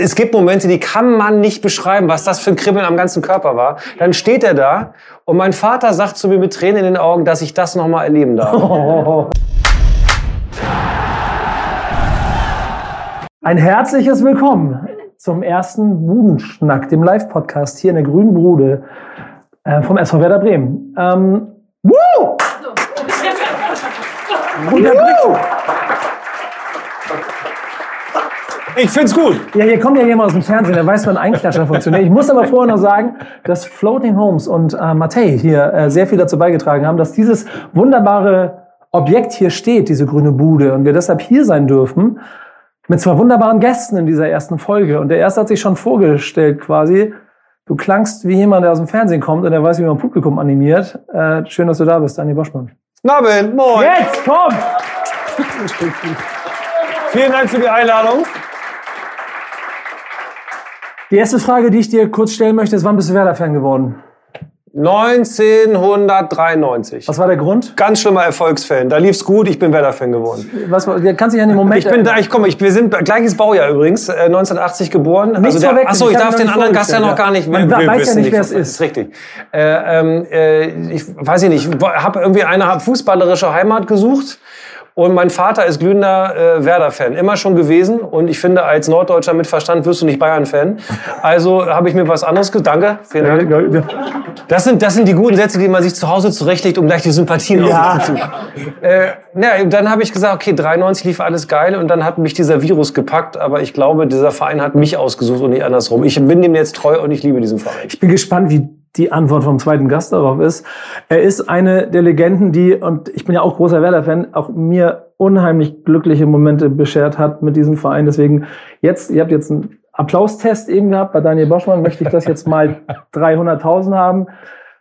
Es gibt Momente, die kann man nicht beschreiben, was das für ein Kribbeln am ganzen Körper war. Dann steht er da und mein Vater sagt zu mir mit Tränen in den Augen, dass ich das nochmal erleben darf. Ein herzliches Willkommen zum ersten Budenschnack, dem Live-Podcast hier in der Grünen Brude äh, vom SV Werder Bremen. Ähm, woo! Woo! Ich find's gut. Ja, hier kommt ja jemand aus dem Fernsehen, der weiß, wann ein Einklatscher funktioniert. Ich muss aber vorher noch sagen, dass Floating Homes und äh, Matei hier äh, sehr viel dazu beigetragen haben, dass dieses wunderbare Objekt hier steht, diese grüne Bude, und wir deshalb hier sein dürfen, mit zwei wunderbaren Gästen in dieser ersten Folge. Und der erste hat sich schon vorgestellt quasi. Du klangst wie jemand, der aus dem Fernsehen kommt und der weiß, wie man Publikum animiert. Äh, schön, dass du da bist, Daniel Boschmann. Nabend, moin. Jetzt, komm! Vielen Dank für die Einladung. Die erste Frage, die ich dir kurz stellen möchte, ist, wann bist du Werder-Fan geworden? 1993. Was war der Grund? Ganz schlimmer Erfolgsfan. Da lief's gut, ich bin Werder-Fan geworden. Was, kannst dich an den Moment Ich bin da, ich komme, ich, wir sind gleiches Baujahr übrigens, äh, 1980 geboren. Nichts der, vorwegnehmen, achso, ich ich hab darf den anderen Gast ja noch gar nicht. Man weiß ja nicht, wer es ist. ist richtig. Äh, ähm, äh, ich weiß ich nicht, habe irgendwie eine hab fußballerische Heimat gesucht. Und mein Vater ist glühender äh, Werder-Fan, immer schon gewesen. Und ich finde, als Norddeutscher mit Verstand wirst du nicht Bayern-Fan. Also habe ich mir was anderes gesagt. Danke, vielen Dank. Das sind, das sind die guten Sätze, die man sich zu Hause zurechtlegt, um gleich die Sympathien Ja. aufzuziehen. Äh, na, dann habe ich gesagt, okay, 93 lief alles geil und dann hat mich dieser Virus gepackt, aber ich glaube, dieser Verein hat mich ausgesucht und nicht andersrum. Ich bin dem jetzt treu und ich liebe diesen Verein. Ich bin gespannt, wie die Antwort vom zweiten Gast darauf ist. Er ist eine der Legenden, die, und ich bin ja auch großer Werder-Fan, auch mir unheimlich glückliche Momente beschert hat mit diesem Verein. Deswegen jetzt, ihr habt jetzt einen Applaustest eben gehabt. Bei Daniel Boschmann möchte ich das jetzt mal 300.000 haben.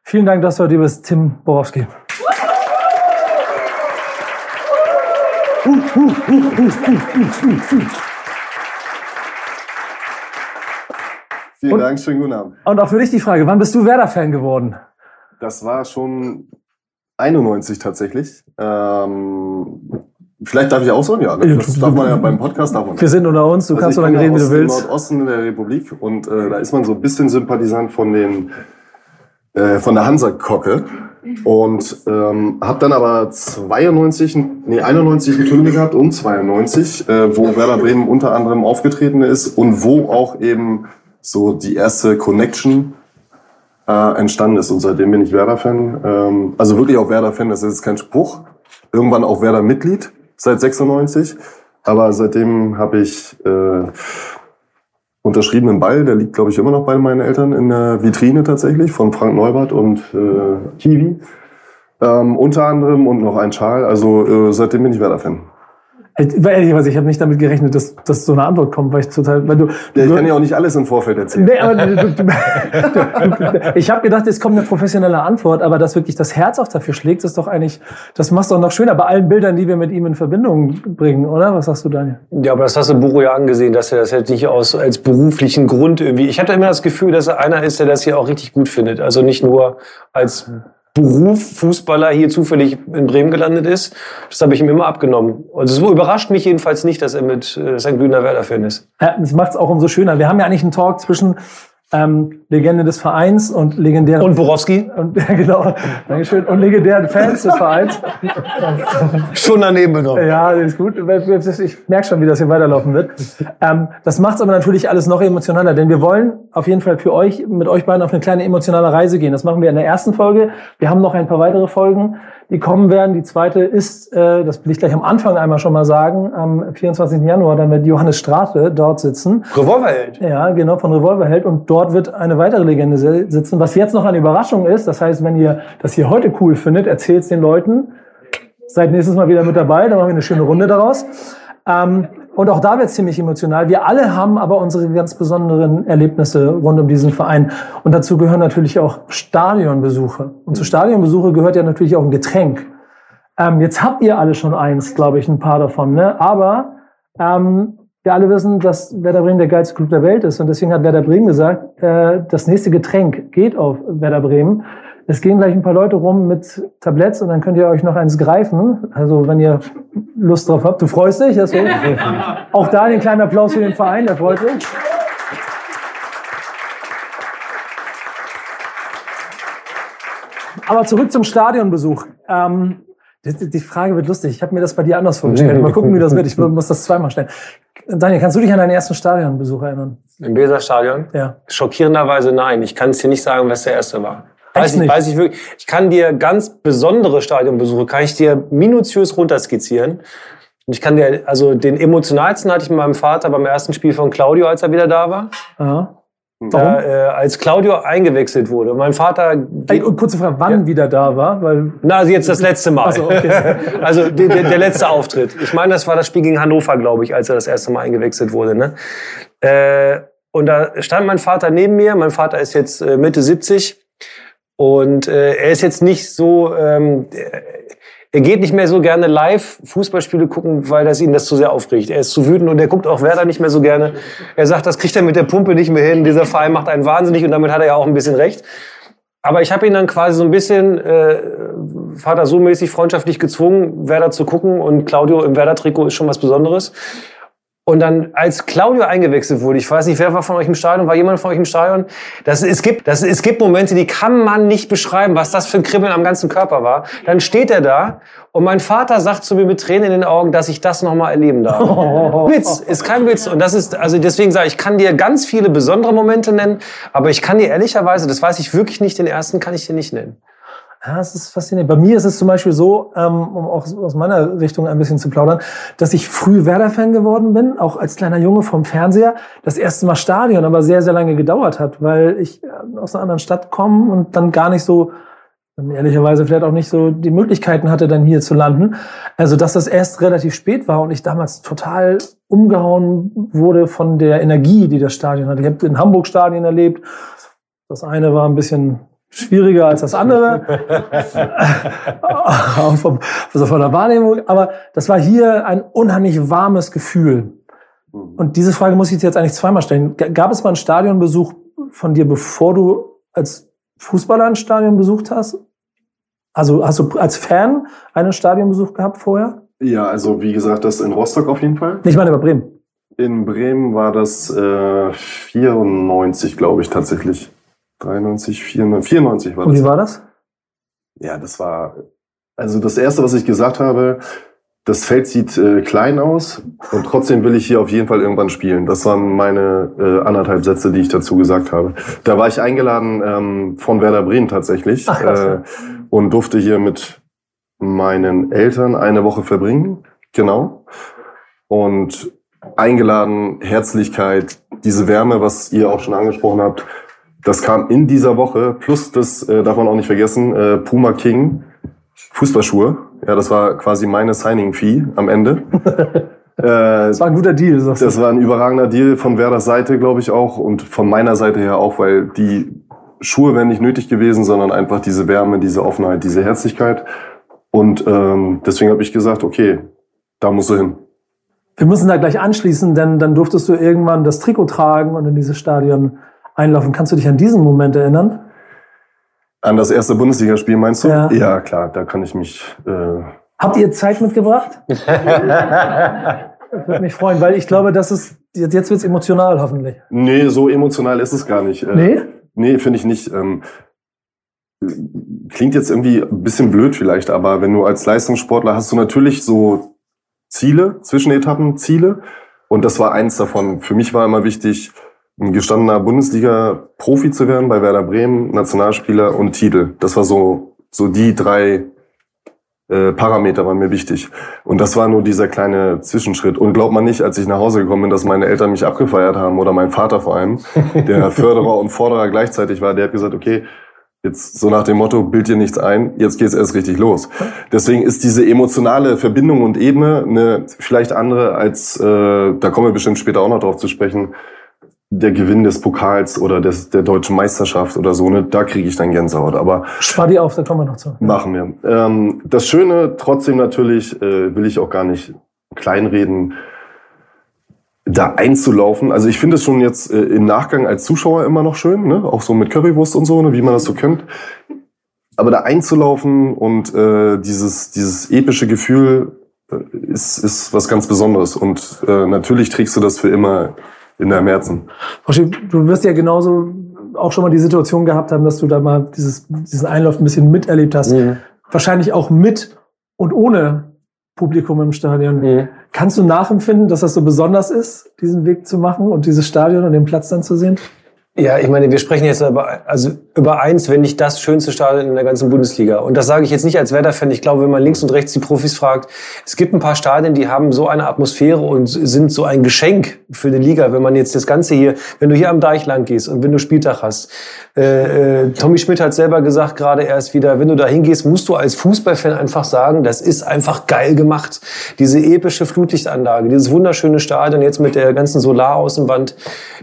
Vielen Dank, dass du heute bist, Tim Borowski. Vielen Und- Dank, schönen guten Abend. Und auch für dich die Frage, wann bist du Werder-Fan geworden? Das war schon 91 tatsächlich. Ähm, vielleicht darf ich ausholen, ja. Ja, Das darf man ja beim Podcast davon. Wir sind unter uns, du kannst so lange reden, wie du aus dem willst. Nordosten der Republik und äh, da ist man so ein bisschen Sympathisant von den äh, von der Hansa-Kocke und ähm, habe dann aber 92, nee 91 ein Turnier gehabt und 92, äh, wo Werder Bremen unter anderem aufgetreten ist und wo auch eben so die erste Connection äh, entstanden ist. Und seitdem bin ich Werder-Fan. Ähm, also wirklich auch Werder-Fan, das ist jetzt kein Spruch. Irgendwann auch Werder-Mitglied seit 96. Aber seitdem habe ich äh, unterschriebenen Ball, der liegt, glaube ich, immer noch bei meinen Eltern in der Vitrine tatsächlich, von Frank Neubert und äh, Kiwi. Ähm, unter anderem und noch ein Schal. Also äh, seitdem bin ich Werder-Fan. Ich, weil ehrlicherweise, ich habe nicht damit gerechnet, dass, dass so eine Antwort kommt, weil ich total, weil du, Ja, ich kann ja auch nicht alles im Vorfeld erzählen. Nee, aber du, du, du, ich habe gedacht, jetzt kommt eine professionelle Antwort, aber dass wirklich das Herz auch dafür schlägt, ist doch eigentlich, das machst du auch noch schöner bei allen Bildern, die wir mit ihm in Verbindung bringen, oder? Was sagst du, Daniel? Ja, aber das hast du Buro ja angesehen, dass er das jetzt nicht aus, als beruflichen Grund irgendwie. Ich hatte immer das Gefühl, dass er einer ist, der das hier auch richtig gut findet. Also nicht nur als Beruf Fußballer hier zufällig in Bremen gelandet ist. Das habe ich ihm immer abgenommen. Und es überrascht mich jedenfalls nicht, dass er mit äh, dass er ein glühender Werder-Fan ist. Ja, das macht es auch umso schöner. Wir haben ja eigentlich einen Talk zwischen ähm, Legende des Vereins und legendären Und Borowski? und genau, Dankeschön, und legendären Fans des Vereins. Schon daneben genommen. Ja, ist gut. Ich merke schon, wie das hier weiterlaufen wird. Ähm, das macht es aber natürlich alles noch emotionaler, denn wir wollen auf jeden Fall für euch, mit euch beiden auf eine kleine emotionale Reise gehen. Das machen wir in der ersten Folge. Wir haben noch ein paar weitere Folgen, die kommen werden. Die zweite ist, äh, das will ich gleich am Anfang einmal schon mal sagen, am 24. Januar dann mit Johannes Strate dort sitzen. Revolverheld. Ja, genau, von Revolverheld. Und dort wird eine weitere Legende si- sitzen. Was jetzt noch eine Überraschung ist, das heißt, wenn ihr das hier heute cool findet, erzählt es den Leuten. Seid nächstes Mal wieder mit dabei, dann machen wir eine schöne Runde daraus. Ähm, und auch da wird es ziemlich emotional. Wir alle haben aber unsere ganz besonderen Erlebnisse rund um diesen Verein. Und dazu gehören natürlich auch Stadionbesuche. Und zu Stadionbesuche gehört ja natürlich auch ein Getränk. Ähm, jetzt habt ihr alle schon eins, glaube ich, ein paar davon. Ne? Aber ähm, wir alle wissen, dass Werder Bremen der geilste Club der Welt ist. Und deswegen hat Werder Bremen gesagt, äh, das nächste Getränk geht auf Werder Bremen. Es gehen gleich ein paar Leute rum mit Tabletts und dann könnt ihr euch noch eins greifen. Also wenn ihr Lust drauf habt. Du freust dich? Deswegen. Auch da einen kleinen Applaus für den Verein, der freut sich. Aber zurück zum Stadionbesuch. Ähm, die, die Frage wird lustig. Ich habe mir das bei dir anders vorgestellt. Mal gucken, wie das wird. Ich muss das zweimal stellen. Daniel, kannst du dich an deinen ersten Stadionbesuch erinnern? Im Weserstadion? Ja. Schockierenderweise nein. Ich kann es dir nicht sagen, was der erste war. Weiß ich, nicht? weiß ich wirklich. Ich kann dir ganz besondere Stadionbesuche, kann ich dir minutiös runterskizzieren. Und ich kann dir, also den emotionalsten hatte ich mit meinem Vater beim ersten Spiel von Claudio, als er wieder da war. Aha. Da, äh, als Claudio eingewechselt wurde. Mein Vater, Ey, und kurze Frage, wann wieder da war? Weil na, also jetzt das letzte Mal. So, okay. also der, der, der letzte Auftritt. Ich meine, das war das Spiel gegen Hannover, glaube ich, als er das erste Mal eingewechselt wurde. Ne? Äh, und da stand mein Vater neben mir. Mein Vater ist jetzt äh, Mitte 70 und äh, er ist jetzt nicht so. Ähm, er geht nicht mehr so gerne live Fußballspiele gucken, weil das ihn das zu sehr aufregt. Er ist zu wütend und er guckt auch Werder nicht mehr so gerne. Er sagt, das kriegt er mit der Pumpe nicht mehr hin. Dieser Verein macht einen wahnsinnig und damit hat er ja auch ein bisschen recht. Aber ich habe ihn dann quasi so ein bisschen äh, Vater so mäßig freundschaftlich gezwungen, Werder zu gucken und Claudio im Werder-Trikot ist schon was Besonderes. Und dann, als Claudio eingewechselt wurde, ich weiß nicht, wer war von euch im Stadion, war jemand von euch im Stadion? Das, es, gibt, das, es gibt Momente, die kann man nicht beschreiben, was das für ein Kribbeln am ganzen Körper war. Dann steht er da und mein Vater sagt zu mir mit Tränen in den Augen, dass ich das nochmal erleben darf. Witz, ist kein Witz. Und das ist, also deswegen sage ich, ich kann dir ganz viele besondere Momente nennen, aber ich kann dir ehrlicherweise, das weiß ich wirklich nicht, den ersten kann ich dir nicht nennen. Ja, es ist faszinierend. Bei mir ist es zum Beispiel so, ähm, um auch aus meiner Richtung ein bisschen zu plaudern, dass ich früh Werder-Fan geworden bin, auch als kleiner Junge vom Fernseher. Das erste Mal Stadion, aber sehr, sehr lange gedauert hat, weil ich äh, aus einer anderen Stadt komme und dann gar nicht so, ehrlicherweise vielleicht auch nicht so die Möglichkeiten hatte, dann hier zu landen. Also, dass das erst relativ spät war und ich damals total umgehauen wurde von der Energie, die das Stadion hatte. Ich habe in Hamburg Stadien erlebt. Das eine war ein bisschen schwieriger als das andere. Vom, also von der Wahrnehmung. Aber das war hier ein unheimlich warmes Gefühl. Und diese Frage muss ich jetzt eigentlich zweimal stellen. Gab es mal einen Stadionbesuch von dir, bevor du als Fußballer ein Stadion besucht hast? Also hast du als Fan einen Stadionbesuch gehabt vorher? Ja, also wie gesagt, das in Rostock auf jeden Fall. Ich meine bei Bremen. In Bremen war das äh, 94, glaube ich, tatsächlich. 93, 94, 94 war Und wie das. war das? Ja, das war, also das Erste, was ich gesagt habe, das Feld sieht äh, klein aus und trotzdem will ich hier auf jeden Fall irgendwann spielen. Das waren meine äh, anderthalb Sätze, die ich dazu gesagt habe. Da war ich eingeladen ähm, von Werder Bremen tatsächlich Ach, äh, und durfte hier mit meinen Eltern eine Woche verbringen. Genau. Und eingeladen, Herzlichkeit, diese Wärme, was ihr auch schon angesprochen habt, das kam in dieser Woche, plus das äh, darf man auch nicht vergessen, äh, Puma King Fußballschuhe. Ja, das war quasi meine Signing-Fee am Ende. äh, Das war ein guter Deal, sagst du. das war ein überragender Deal von Werders Seite, glaube ich auch, und von meiner Seite her auch, weil die Schuhe wären nicht nötig gewesen, sondern einfach diese Wärme, diese Offenheit, diese Herzlichkeit. Und ähm, deswegen habe ich gesagt, okay, da musst du hin. Wir müssen da gleich anschließen, denn dann durftest du irgendwann das Trikot tragen und in dieses Stadion einlaufen. Kannst du dich an diesen Moment erinnern? An das erste Bundesligaspiel meinst du? Ja. klar, da kann ich mich. Äh, Habt ihr Zeit mitgebracht? Das würde mich freuen, weil ich glaube, das ist, jetzt, jetzt wird's emotional hoffentlich. nee, so emotional ist es gar nicht. Äh, Nee? Nee, finde ich nicht. Ähm, klingt jetzt irgendwie ein bisschen blöd vielleicht, aber wenn du als Leistungssportler hast du natürlich so Ziele, Zwischenetappen, Ziele. Und das war eins davon. Für mich war immer wichtig, ein gestandener Bundesliga-Profi zu werden bei Werder Bremen, Nationalspieler und Titel. Das war so, so die drei äh, Parameter waren mir wichtig. Und das war nur dieser kleine Zwischenschritt. Und glaubt man nicht, als ich nach Hause gekommen bin, dass meine Eltern mich abgefeiert haben oder mein Vater vor allem, der Förderer und Forderer gleichzeitig war, der hat gesagt, okay, jetzt so nach dem Motto, bild dir nichts ein, jetzt geht's erst richtig los. Deswegen ist diese emotionale Verbindung und Ebene eine vielleicht andere als, äh, da kommen wir bestimmt später auch noch drauf zu sprechen, der Gewinn des Pokals oder des, der deutschen Meisterschaft oder so, ne, da kriege ich dann Gänsehaut. Aber Spar die auf, da kommen wir noch zu. Machen wir. Ähm, das Schöne, trotzdem natürlich, äh, will ich auch gar nicht kleinreden, da einzulaufen. Also ich finde es schon jetzt äh, im Nachgang als Zuschauer immer noch schön, ne? auch so mit Currywurst und so, ne? wie man das so kennt. Aber da einzulaufen und äh, dieses, dieses epische Gefühl äh, ist, ist was ganz Besonderes. Und äh, natürlich trägst du das für immer in deinem Herzen. Du wirst ja genauso auch schon mal die Situation gehabt haben, dass du da mal dieses, diesen Einlauf ein bisschen miterlebt hast. Mhm. Wahrscheinlich auch mit und ohne Publikum im Stadion. Mhm. Kannst du nachempfinden, dass das so besonders ist, diesen Weg zu machen und dieses Stadion und den Platz dann zu sehen? Ja, ich meine, wir sprechen jetzt über, also über eins, wenn nicht das schönste Stadion in der ganzen Bundesliga. Und das sage ich jetzt nicht als Werder-Fan. Ich glaube, wenn man links und rechts die Profis fragt, es gibt ein paar Stadien, die haben so eine Atmosphäre und sind so ein Geschenk für eine Liga. Wenn man jetzt das Ganze hier, wenn du hier am Deich lang gehst und wenn du Spieltag hast. Äh, äh, Tommy Schmidt hat selber gesagt, gerade erst wieder, wenn du da hingehst, musst du als Fußballfan einfach sagen, das ist einfach geil gemacht. Diese epische Flutlichtanlage, dieses wunderschöne Stadion jetzt mit der ganzen Solaraußenwand,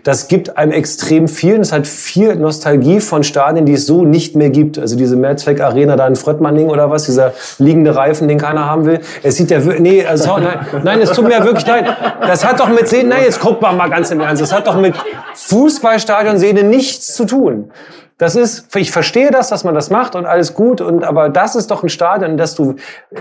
das gibt einem extrem viel. Es hat viel Nostalgie von Stadien, die es so nicht mehr gibt. Also diese Mehrzweck-Arena da in Fröttmanning oder was, dieser liegende Reifen, den keiner haben will. Es sieht ja nee, also, nein, nein, es tut mir wirklich leid. Das hat doch mit Sehen, nein, jetzt guck mal, mal ganz im Ernst, das hat doch mit Fußballstadion-Szene nichts zu tun. Das ist, ich verstehe das, dass man das macht und alles gut, und aber das ist doch ein Stadion, dass du,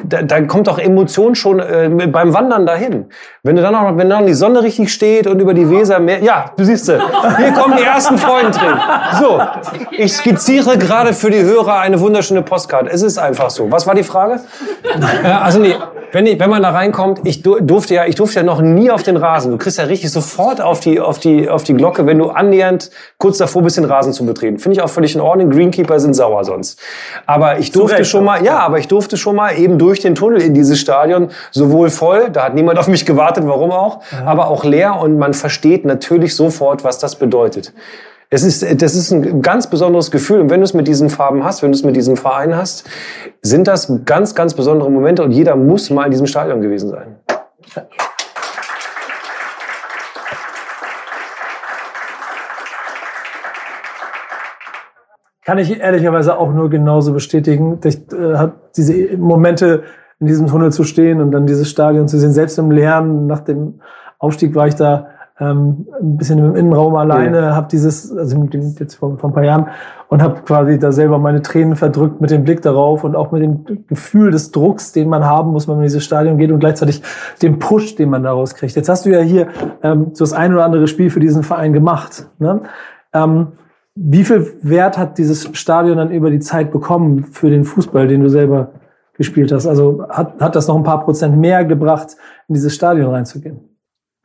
da, da kommt doch Emotion schon äh, beim Wandern dahin. Wenn du dann noch, wenn dann die Sonne richtig steht und über die Weser mehr, ja, du siehst, hier kommen die ersten Freundentränen. So, ich skizziere gerade für die Hörer eine wunderschöne Postkarte. Es ist einfach so. Was war die Frage? Äh, also nee, wenn, ich, wenn man da reinkommt, ich durfte ja, ich durfte ja noch nie auf den Rasen. Du kriegst ja richtig sofort auf die, auf die, auf die Glocke, wenn du annähernd kurz davor bist, den Rasen zu betreten. Finde ich auch völlig in Ordnung. Greenkeeper sind sauer sonst. Aber ich durfte Recht, schon mal, ja, aber ich durfte schon mal eben durch den Tunnel in dieses Stadion sowohl voll, da hat niemand auf mich gewartet, warum auch, ja. aber auch leer und man versteht natürlich sofort, was das bedeutet. Es ist, das ist ein ganz besonderes Gefühl. Und wenn du es mit diesen Farben hast, wenn du es mit diesem Verein hast, sind das ganz, ganz besondere Momente und jeder muss mal in diesem Stadion gewesen sein. Kann ich ehrlicherweise auch nur genauso bestätigen. Ich äh, habe diese Momente in diesem Tunnel zu stehen und dann dieses Stadion zu sehen. Selbst im Leeren nach dem Aufstieg war ich da ähm, ein bisschen im Innenraum alleine, ja. habe dieses, also jetzt vor, vor ein paar Jahren, und habe quasi da selber meine Tränen verdrückt mit dem Blick darauf und auch mit dem Gefühl des Drucks, den man haben muss, wenn man in dieses Stadion geht und gleichzeitig dem Push, den man daraus kriegt. Jetzt hast du ja hier ähm, so das ein oder andere Spiel für diesen Verein gemacht. Ne? Ähm, wie viel Wert hat dieses Stadion dann über die Zeit bekommen für den Fußball, den du selber gespielt hast? Also hat, hat das noch ein paar Prozent mehr gebracht, in dieses Stadion reinzugehen?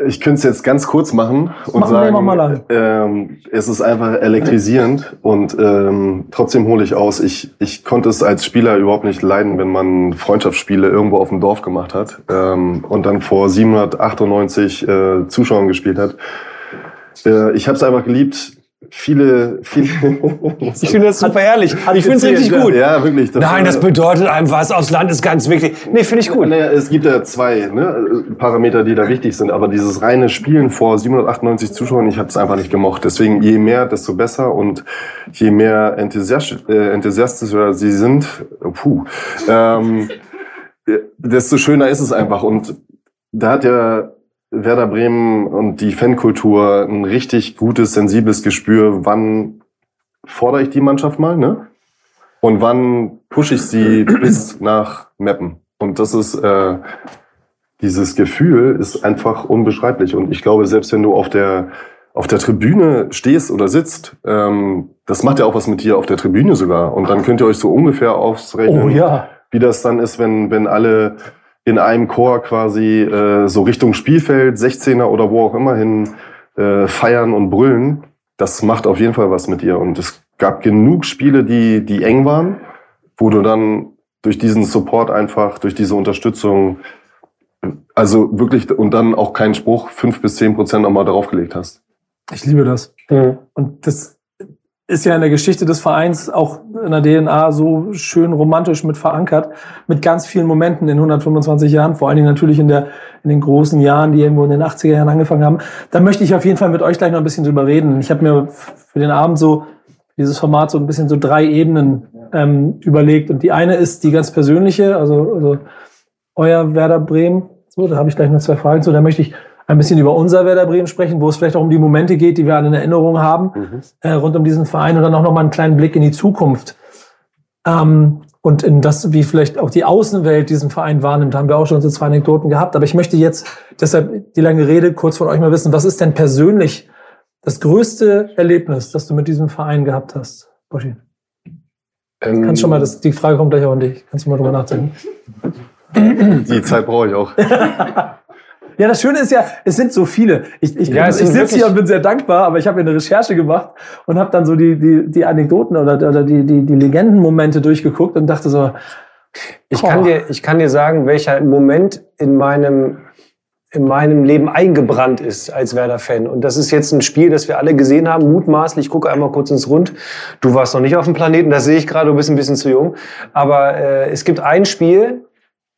Ich könnte es jetzt ganz kurz machen und machen sagen, ähm, es ist einfach elektrisierend und ähm, trotzdem hole ich aus. Ich, ich konnte es als Spieler überhaupt nicht leiden, wenn man Freundschaftsspiele irgendwo auf dem Dorf gemacht hat ähm, und dann vor 798 äh, Zuschauern gespielt hat. Äh, ich habe es einfach geliebt, viele, viele. ich finde das super ehrlich. Ich finde es richtig gut. Ja, wirklich. Das Nein, das bedeutet einem was aufs Land ist ganz wichtig. Nee, finde ich gut. Naja, es gibt ja zwei ne, Parameter, die da wichtig sind. Aber dieses reine Spielen vor 798 Zuschauern, ich habe es einfach nicht gemocht. Deswegen je mehr, desto besser. Und je mehr enthusiastisch, äh, enthusiastischer sie sind, puh, ähm, desto schöner ist es einfach. Und da hat ja Werder Bremen und die Fankultur ein richtig gutes, sensibles Gespür, wann fordere ich die Mannschaft mal, ne? Und wann pushe ich sie bis nach Meppen. Und das ist, äh, dieses Gefühl ist einfach unbeschreiblich. Und ich glaube, selbst wenn du auf der, auf der Tribüne stehst oder sitzt, ähm, das macht ja auch was mit dir auf der Tribüne sogar. Und dann könnt ihr euch so ungefähr ausrechnen, oh, ja. wie das dann ist, wenn, wenn alle in einem Chor quasi äh, so Richtung Spielfeld, 16er oder wo auch immer hin äh, feiern und brüllen, das macht auf jeden Fall was mit dir. Und es gab genug Spiele, die, die eng waren, wo du dann durch diesen Support einfach, durch diese Unterstützung, also wirklich, und dann auch keinen Spruch, fünf bis zehn Prozent nochmal draufgelegt hast. Ich liebe das. Mhm. Und das ist ja in der Geschichte des Vereins auch in der DNA so schön romantisch mit verankert, mit ganz vielen Momenten in 125 Jahren, vor allen Dingen natürlich in, der, in den großen Jahren, die irgendwo in den 80er Jahren angefangen haben. Da möchte ich auf jeden Fall mit euch gleich noch ein bisschen drüber reden. Ich habe mir für den Abend so dieses Format so ein bisschen so drei Ebenen ähm, überlegt. Und die eine ist die ganz persönliche, also, also euer Werder Bremen. So, da habe ich gleich noch zwei Fragen zu. Da möchte ich ein bisschen über unser Werder Bremen sprechen, wo es vielleicht auch um die Momente geht, die wir alle in Erinnerung haben, mhm. äh, rund um diesen Verein und dann auch nochmal einen kleinen Blick in die Zukunft. Ähm, und in das, wie vielleicht auch die Außenwelt diesen Verein wahrnimmt, haben wir auch schon so zwei Anekdoten gehabt. Aber ich möchte jetzt deshalb die lange Rede kurz von euch mal wissen, was ist denn persönlich das größte Erlebnis, das du mit diesem Verein gehabt hast, Boschi? Ähm, Kannst schon mal, das, die Frage kommt gleich auch an dich. Kannst du mal drüber nachdenken? Die Zeit brauche ich auch. Ja, das Schöne ist ja, es sind so viele. Ich, ich, Ja, ich sitze hier und bin sehr dankbar, aber ich habe mir eine Recherche gemacht und habe dann so die, die, die Anekdoten oder, oder die, die, die Legendenmomente durchgeguckt und dachte so, Ich kann, dir, ich kann dir sagen, welcher Moment in meinem, in meinem Leben eingebrannt ist als Werder-Fan. Und das ist jetzt ein Spiel, das wir alle gesehen haben, mutmaßlich. Ich gucke einmal kurz ins Rund. Du warst noch nicht auf dem Planeten, das sehe ich gerade, du bist ein bisschen zu jung. Aber äh, es gibt ein Spiel,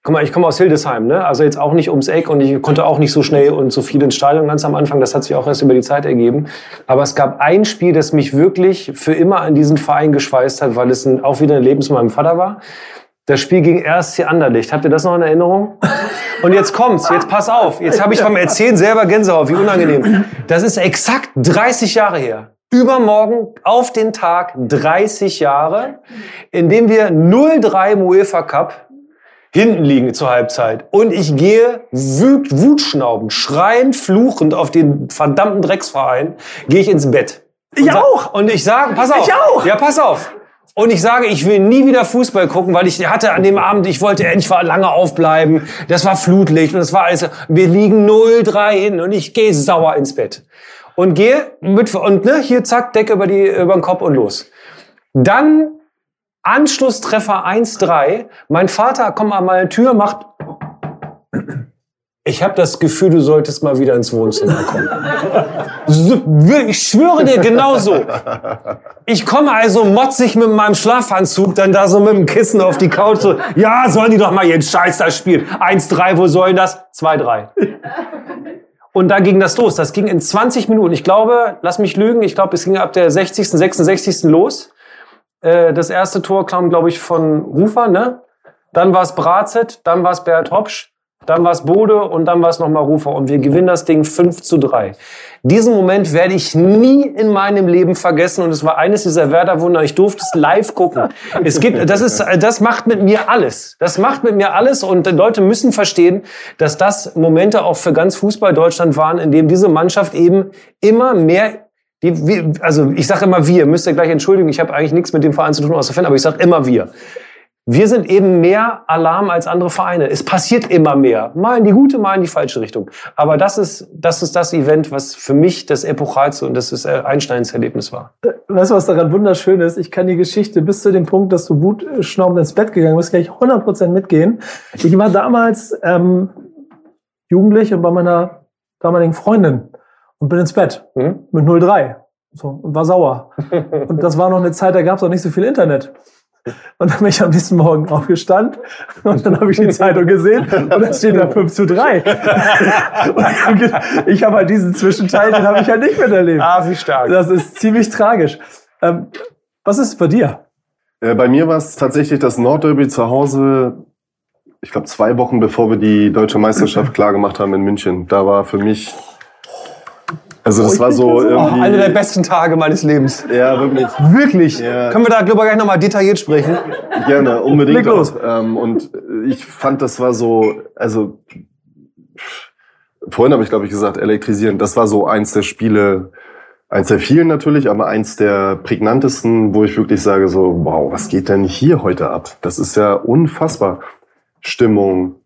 guck mal, ich komme aus Hildesheim, ne? also jetzt auch nicht ums Eck und ich konnte auch nicht so schnell und so viel ins Stadion ganz am Anfang. Das hat sich auch erst über die Zeit ergeben. Aber es gab ein Spiel, das mich wirklich für immer an diesen Verein geschweißt hat, weil es ein, auch wieder ein Lebens mit meinem Vater war. Das Spiel gegen RSC Anderlecht. Habt ihr das noch in Erinnerung? Und jetzt kommt's, jetzt pass auf. Jetzt habe ich beim Erzählen selber Gänsehaut, wie unangenehm. Das ist exakt 30 Jahre her. Übermorgen auf den Tag 30 Jahre, in dem wir 0-3 im UEFA Cup hinten liegen zur Halbzeit. Und ich gehe wut, wutschnaubend, schreiend, fluchend auf den verdammten Drecksverein, gehe ich ins Bett. Ich Und sa- auch. Und ich sage, pass auf. Ich auch. Ja, pass auf. Und ich sage, ich will nie wieder Fußball gucken, weil ich hatte an dem Abend, ich wollte endlich war lange aufbleiben. Das war Flutlicht und es war alles. Wir liegen 0-3 hin und ich gehe sauer ins Bett. Und gehe mit, und ne, hier zack, Decke über, die, über den Kopf und los. Dann Anschlusstreffer 1-3. Mein Vater kommt an meine Tür, macht. Ich habe das Gefühl, du solltest mal wieder ins Wohnzimmer kommen. So, Ich schwöre dir, genau so. Ich komme also motzig mit meinem Schlafanzug, dann da so mit dem Kissen auf die Couch. So, ja, sollen die doch mal ihren Scheiß da spielen. 1-3, wo sollen das? 2-3. Und da ging das los. Das ging in 20 Minuten. Ich glaube, lass mich lügen, ich glaube, es ging ab der 60., 66. los. Äh, Das erste Tor kam, glaube ich, von Rufer, ne? Dann war es Brazet, dann war es Bert Hopsch, dann war es Bode und dann war es nochmal Rufer. Und wir gewinnen das Ding 5 zu 3. Diesen Moment werde ich nie in meinem Leben vergessen. Und es war eines dieser Werder-Wunder. Ich durfte es live gucken. Es gibt, das ist, das macht mit mir alles. Das macht mit mir alles. Und Leute müssen verstehen, dass das Momente auch für ganz Fußball Deutschland waren, in dem diese Mannschaft eben immer mehr die, wir, also ich sage immer wir, müsst ihr gleich entschuldigen, ich habe eigentlich nichts mit dem Verein zu tun außer Fan, aber ich sage immer wir. Wir sind eben mehr Alarm als andere Vereine. Es passiert immer mehr. Mal in die gute, mal in die falsche Richtung. Aber das ist das, ist das Event, was für mich das epochalste und das ist äh, Einsteins Erlebnis war. weißt du, was daran wunderschön ist? Ich kann die Geschichte bis zu dem Punkt, dass du wutschnaubend ins Bett gegangen bist, gleich 100% mitgehen. Ich war damals ähm, jugendlich und bei meiner damaligen Freundin und bin ins Bett Hm? mit 03 so, und war sauer. Und das war noch eine Zeit, da gab es auch nicht so viel Internet. Und dann bin ich am nächsten Morgen aufgestanden und dann habe ich die Zeitung gesehen und da steht da 5 zu 3. Und ich habe ge- ich habe halt diesen Zwischenteil, den habe ich halt nicht miterlebt. Ah, wie stark. Das ist ziemlich tragisch. Ähm, was ist bei dir? Äh, Bei mir war es tatsächlich das Nordderby zu Hause, ich glaube zwei Wochen bevor wir die deutsche Meisterschaft klar gemacht haben in München. Da war für mich, also das war so Oh, irgendwie, einer der besten Tage meines Lebens. ja wirklich Wirklich. Ja. Können wir da glaube ich gleich nochmal detailliert sprechen? gerne unbedingt Leg los. Ähm, und ich fand, das war so, also vorhin habe ich glaube ich gesagt, elektrisierend. Das war so eins der Spiele. Eins der vielen natürlich, aber eins der prägnantesten, wo ich wirklich sage so, wow, was geht denn hier heute ab? Das ist ja unfassbar. Stimmung,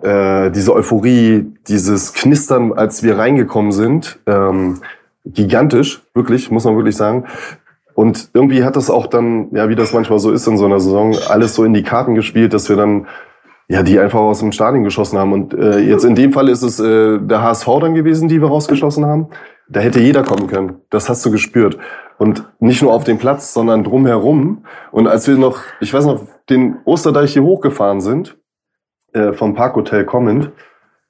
äh, diese Euphorie, dieses Knistern, als wir reingekommen sind, ähm, gigantisch, wirklich, muss man wirklich sagen. Und irgendwie hat das auch dann, ja, wie das manchmal so ist in so einer Saison, alles so in die Karten gespielt, dass wir dann, ja, die einfach aus dem Stadion geschossen haben. Und äh, jetzt in dem Fall ist es äh, der HSV dann gewesen, die wir rausgeschossen haben. Da hätte jeder kommen können. Das hast du gespürt. Und nicht nur auf dem Platz, sondern drumherum. Und als wir noch, ich weiß noch, den Osterdeich hier hochgefahren sind, äh, vom Parkhotel kommend,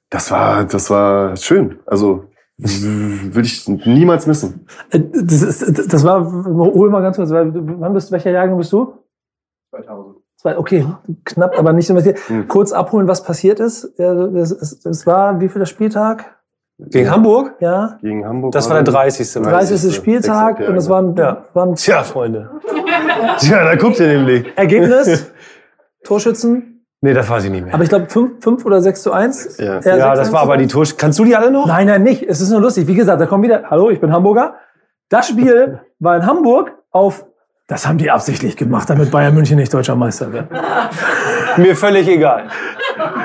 das war, das war schön. Also w- will ich niemals missen. Äh, Das, ist, das war, hol mal ganz kurz, weil- wann bist, welcher Jahrgang bist du? 2000. Zwei, okay, knapp, aber nicht so was hier. Hm. Kurz abholen, was passiert ist. Ist- das war, wie viel der Spieltag? Gegen Hamburg? Ja, Gegen Hamburg. Das war der 30. 30. Spieltag Exakt, ja, und es genau. waren, Ja. waren Tja, Freunde. Tja, da guckt ihr nämlich. Ergebnis Torschützen. Nee, das weiß ich nicht mehr. Aber ich glaube 5, 5 oder 6 zu 1. Ja. Ja, 6 das war 1. aber die Tour. Kannst du die alle noch? Nein, nein, nicht. Es ist nur lustig. Wie gesagt, da kommt wieder, hallo, ich bin Hamburger. Das Spiel war in Hamburg auf, das haben die absichtlich gemacht, damit Bayern München nicht deutscher Meister wird. Mir völlig egal.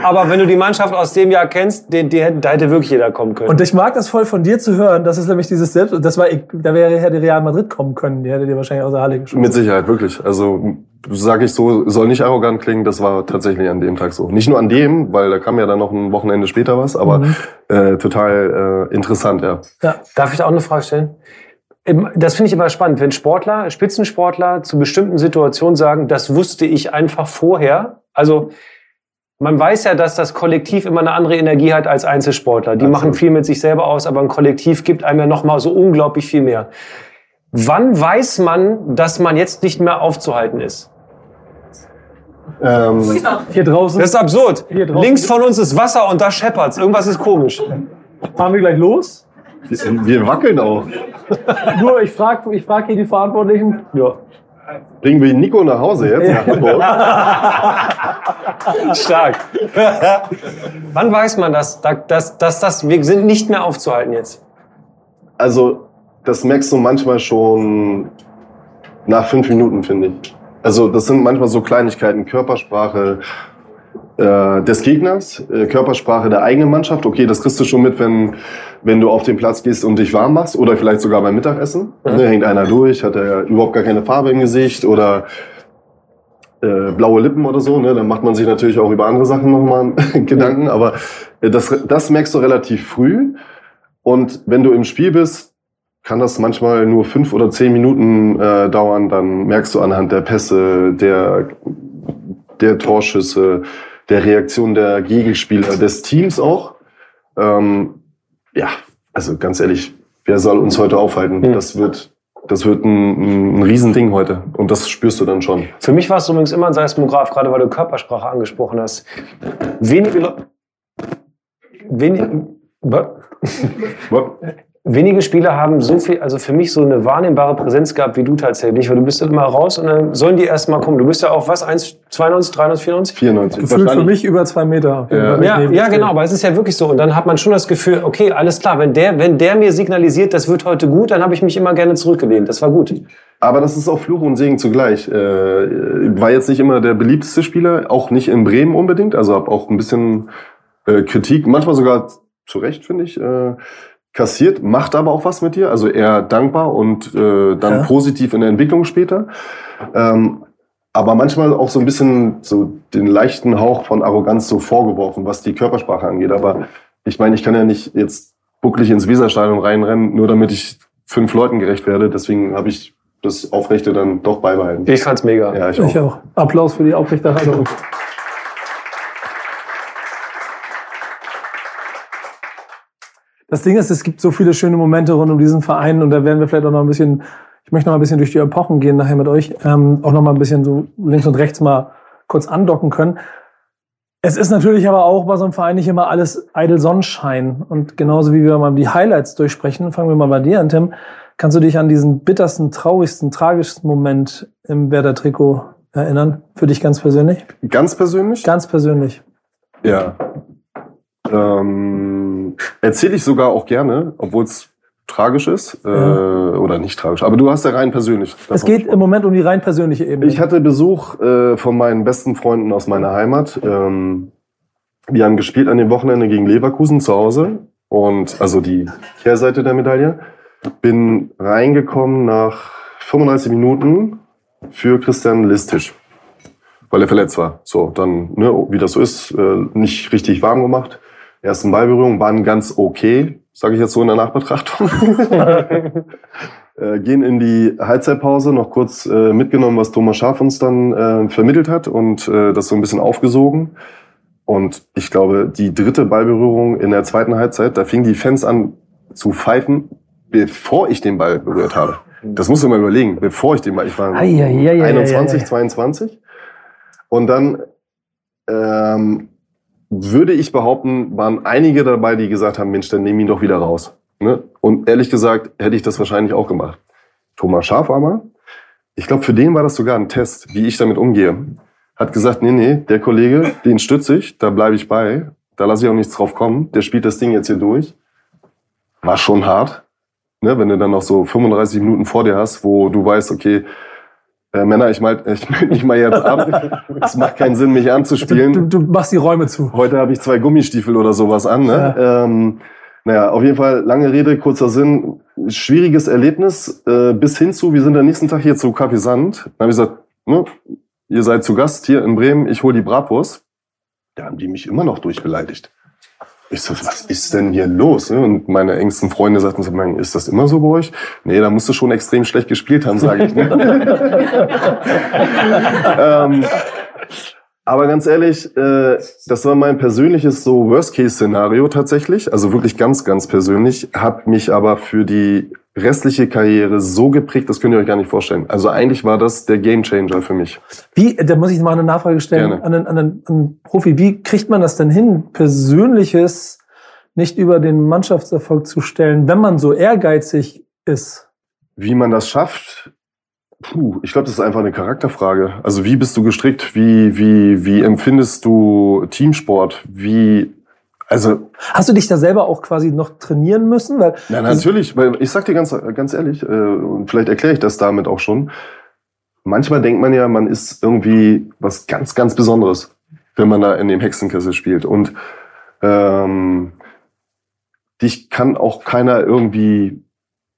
Aber wenn du die Mannschaft aus dem Jahr kennst, die, die, da hätte wirklich jeder kommen können. Und ich mag das voll von dir zu hören. Das ist nämlich dieses Selbst, das war, da wäre hätte Real Madrid kommen können. Die hätte dir wahrscheinlich aus der Halle geschossen. Mit Sicherheit, wirklich. Also sage ich so, soll nicht arrogant klingen, das war tatsächlich an dem Tag so. Nicht nur an dem, weil da kam ja dann noch ein Wochenende später was, aber Mhm. äh, total äh, interessant, ja. Ja. Darf ich da auch eine Frage stellen? Das finde ich immer spannend, wenn Sportler, Spitzensportler zu bestimmten Situationen sagen, das wusste ich einfach vorher. Also man weiß ja, dass das Kollektiv immer eine andere Energie hat als Einzelsportler. Die Absolut. machen viel mit sich selber aus, aber ein Kollektiv gibt einem ja noch mal so unglaublich viel mehr. Wann weiß man, dass man jetzt nicht mehr aufzuhalten ist? Ähm, Hier draußen Das ist absurd. Hier draußen- Links von uns ist Wasser und da scheppert's. Irgendwas ist komisch. fahren wir gleich los. wir, wir wackeln auch. Nur, ich frage ich frag hier die Verantwortlichen. Ja. Bringen wir Nico nach Hause jetzt nach Hamburg? Stark. Wann weiß man das, dass, dass, dass das, wir sind nicht mehr aufzuhalten jetzt? Also, das merkst du manchmal schon nach fünf Minuten, finde ich. Also, das sind manchmal so Kleinigkeiten, Körpersprache äh, des Gegners, äh, Körpersprache der eigenen Mannschaft. Okay, das kriegst du schon mit, wenn, wenn du auf den Platz gehst und dich warm machst oder vielleicht sogar beim Mittagessen. Ne, hängt einer durch, hat er überhaupt gar keine Farbe im Gesicht oder äh, blaue Lippen oder so, ne? dann macht man sich natürlich auch über andere Sachen nochmal Gedanken, aber äh, das, das merkst du relativ früh. Und wenn du im Spiel bist, kann das manchmal nur fünf oder zehn Minuten äh, dauern, dann merkst du anhand der Pässe, der, der Torschüsse, der Reaktion der Gegenspieler, des Teams auch. Ähm, ja, also ganz ehrlich, wer soll uns heute aufhalten? Mhm. Das wird, das wird ein, ein Riesending heute. Und das spürst du dann schon. Für mich war es übrigens immer ein Seismograph, gerade weil du Körpersprache angesprochen hast. Wenige Leute. Wenige, wenige Spieler haben so viel, also für mich so eine wahrnehmbare Präsenz gehabt wie du tatsächlich, weil du bist dann immer raus und dann sollen die erst mal kommen. Du bist ja auch was, 1, 92, 93, 94? 94. Gefühlt für mich über zwei Meter. Ja. Ja, ja, genau, aber es ist ja wirklich so. Und dann hat man schon das Gefühl, okay, alles klar, wenn der, wenn der mir signalisiert, das wird heute gut, dann habe ich mich immer gerne zurückgelehnt. Das war gut. Aber das ist auch Fluch und Segen zugleich. Äh, war jetzt nicht immer der beliebteste Spieler, auch nicht in Bremen unbedingt. Also habe auch ein bisschen äh, Kritik, manchmal sogar zu Recht, finde ich, äh, kassiert, macht aber auch was mit dir. Also eher dankbar und äh, dann Ja. positiv in der Entwicklung später. Ähm, aber manchmal auch so ein bisschen so den leichten Hauch von Arroganz so vorgeworfen, was die Körpersprache angeht. Aber ich meine, ich kann ja nicht jetzt bucklig ins Weserstadion reinrennen, nur damit ich fünf Leuten gerecht werde. Deswegen habe ich das Aufrechte dann doch beibehalten. Ich fand's mega. Ja, ich auch. Ich auch. Applaus für die Aufrechterhaltung. Das Ding ist, es gibt so viele schöne Momente rund um diesen Verein und da werden wir vielleicht auch noch ein bisschen, ich möchte noch mal ein bisschen durch die Epochen gehen nachher mit euch, ähm, auch noch mal ein bisschen so links und rechts mal kurz andocken können. Es ist natürlich aber auch bei so einem Verein nicht immer alles eitel Sonnenschein. Und genauso wie wir mal die Highlights durchsprechen, fangen wir mal bei dir an, Tim. Kannst du dich an diesen bittersten, traurigsten, tragischsten Moment im Werder-Trikot erinnern? Für dich ganz persönlich? Ganz persönlich? Ganz persönlich. Ja. Ähm, Erzähle ich sogar auch gerne, obwohl es tragisch ist. Äh, oder nicht tragisch. Aber du hast ja rein persönlich. Es geht im Moment um die rein persönliche Ebene. Ich hatte Besuch äh, von meinen besten Freunden aus meiner Heimat. Ähm, wir haben gespielt an dem Wochenende gegen Leverkusen zu Hause. Und also die Kehrseite der Medaille. Bin reingekommen nach 35 Minuten für Christian Listisch. Weil er verletzt war. So, dann, ne, wie das so ist, äh, nicht richtig warm gemacht. Ersten Ballberührungen waren ganz okay, sage ich jetzt so in der Nachbetrachtung. äh, gehen in die Halbzeitpause, noch kurz äh, mitgenommen, was Thomas Schaaf uns dann äh, vermittelt hat und äh, das so ein bisschen aufgesogen. Und ich glaube, die dritte Ballberührung in der zweiten Halbzeit, da fingen die Fans an zu pfeifen, bevor ich den Ball berührt habe. Das musst du mal überlegen, bevor ich den Ball, ich war Ei, ei, ei, ei, ei, 21, ei. 22. Und dann ähm, würde ich behaupten, waren einige dabei, die gesagt haben, Mensch, dann nehm ihn doch wieder raus. Ne? Und ehrlich gesagt, hätte ich das wahrscheinlich auch gemacht. Thomas Schaf aber, ich glaube, für den war das sogar ein Test, wie ich damit umgehe. hat gesagt, nee, nee, der Kollege, den stütze ich, da bleibe ich bei, da lasse ich auch nichts drauf kommen, der spielt das Ding jetzt hier durch. War schon hart, ne, wenn du dann noch so 35 Minuten vor dir hast, wo du weißt, okay, äh, Männer, ich mal, ich melde mich mal jetzt ab. Es macht keinen Sinn, mich anzuspielen. Du, du machst die Räume zu. Heute habe ich zwei Gummistiefel oder sowas an. Ne? Ähm, naja, auf jeden Fall, lange Rede, kurzer Sinn. Schwieriges Erlebnis. Äh, bis hin zu, wir sind am nächsten Tag hier zu Café Sand. Dann habe ich gesagt, ne, ihr seid zu Gast hier in Bremen, ich hole die Bratwurst. Da haben die mich immer noch durchbeleidigt. Ich so, was ist denn hier los? ne? Und meine engsten Freunde sagten so, "Mann, ist das immer so bei euch? Nee, da musst du schon extrem schlecht gespielt haben, sage ich. Ne? ähm, aber ganz ehrlich, äh, das war mein persönliches so Worst-Case-Szenario tatsächlich. Also wirklich ganz, ganz persönlich. Hat mich aber für die restliche Karriere so geprägt, das könnt ihr euch gar nicht vorstellen. Also eigentlich war das der Gamechanger für mich. Wie, da muss ich mal eine Nachfrage stellen Gerne. an einen, an, einen, an einen Profi. Wie kriegt man das denn hin, Persönliches nicht über den Mannschaftserfolg zu stellen, wenn man so ehrgeizig ist? Wie man das schafft, puh, ich glaube, das ist einfach eine Charakterfrage. Also wie bist du gestrickt? Wie, wie, wie empfindest du Teamsport? Wie, also Hast du dich da selber auch quasi noch trainieren müssen? Weil Ja, natürlich, weil ich sag dir ganz, ganz ehrlich, äh, und vielleicht erkläre ich das damit auch schon. Manchmal denkt man ja, man ist irgendwie was ganz, ganz Besonderes, wenn man da in dem Hexenkessel spielt. Und ähm, dich kann auch keiner irgendwie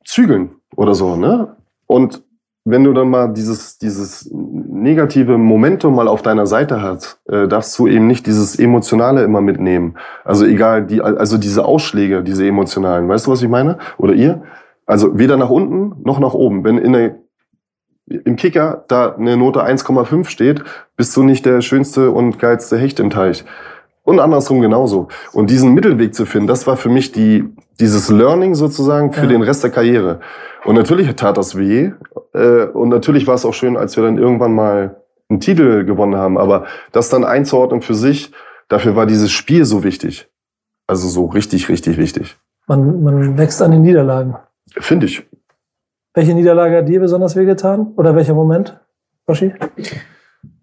zügeln oder so, ne? Und wenn du dann mal dieses, dieses negative Momentum mal auf deiner Seite hast, äh, darfst du eben nicht dieses Emotionale immer mitnehmen. Also egal, die, also diese Ausschläge, diese emotionalen. Weißt du, was ich meine? Oder ihr? Also weder nach unten noch nach oben. Wenn in der, im Kicker da eine Note 1,5 steht, bist du nicht der schönste und geilste Hecht im Teich. Und andersrum genauso. Und diesen Mittelweg zu finden, das war für mich die, dieses Learning sozusagen für Ja. den Rest der Karriere. Und natürlich tat das weh. Äh, und natürlich war es auch schön, als wir dann irgendwann mal einen Titel gewonnen haben. Aber das dann einzuordnen für sich, dafür war dieses Spiel so wichtig. Also so richtig, richtig wichtig. man, man wächst an den Niederlagen. Finde ich. Welche Niederlage hat dir besonders wehgetan? Oder welcher Moment, Yoshi?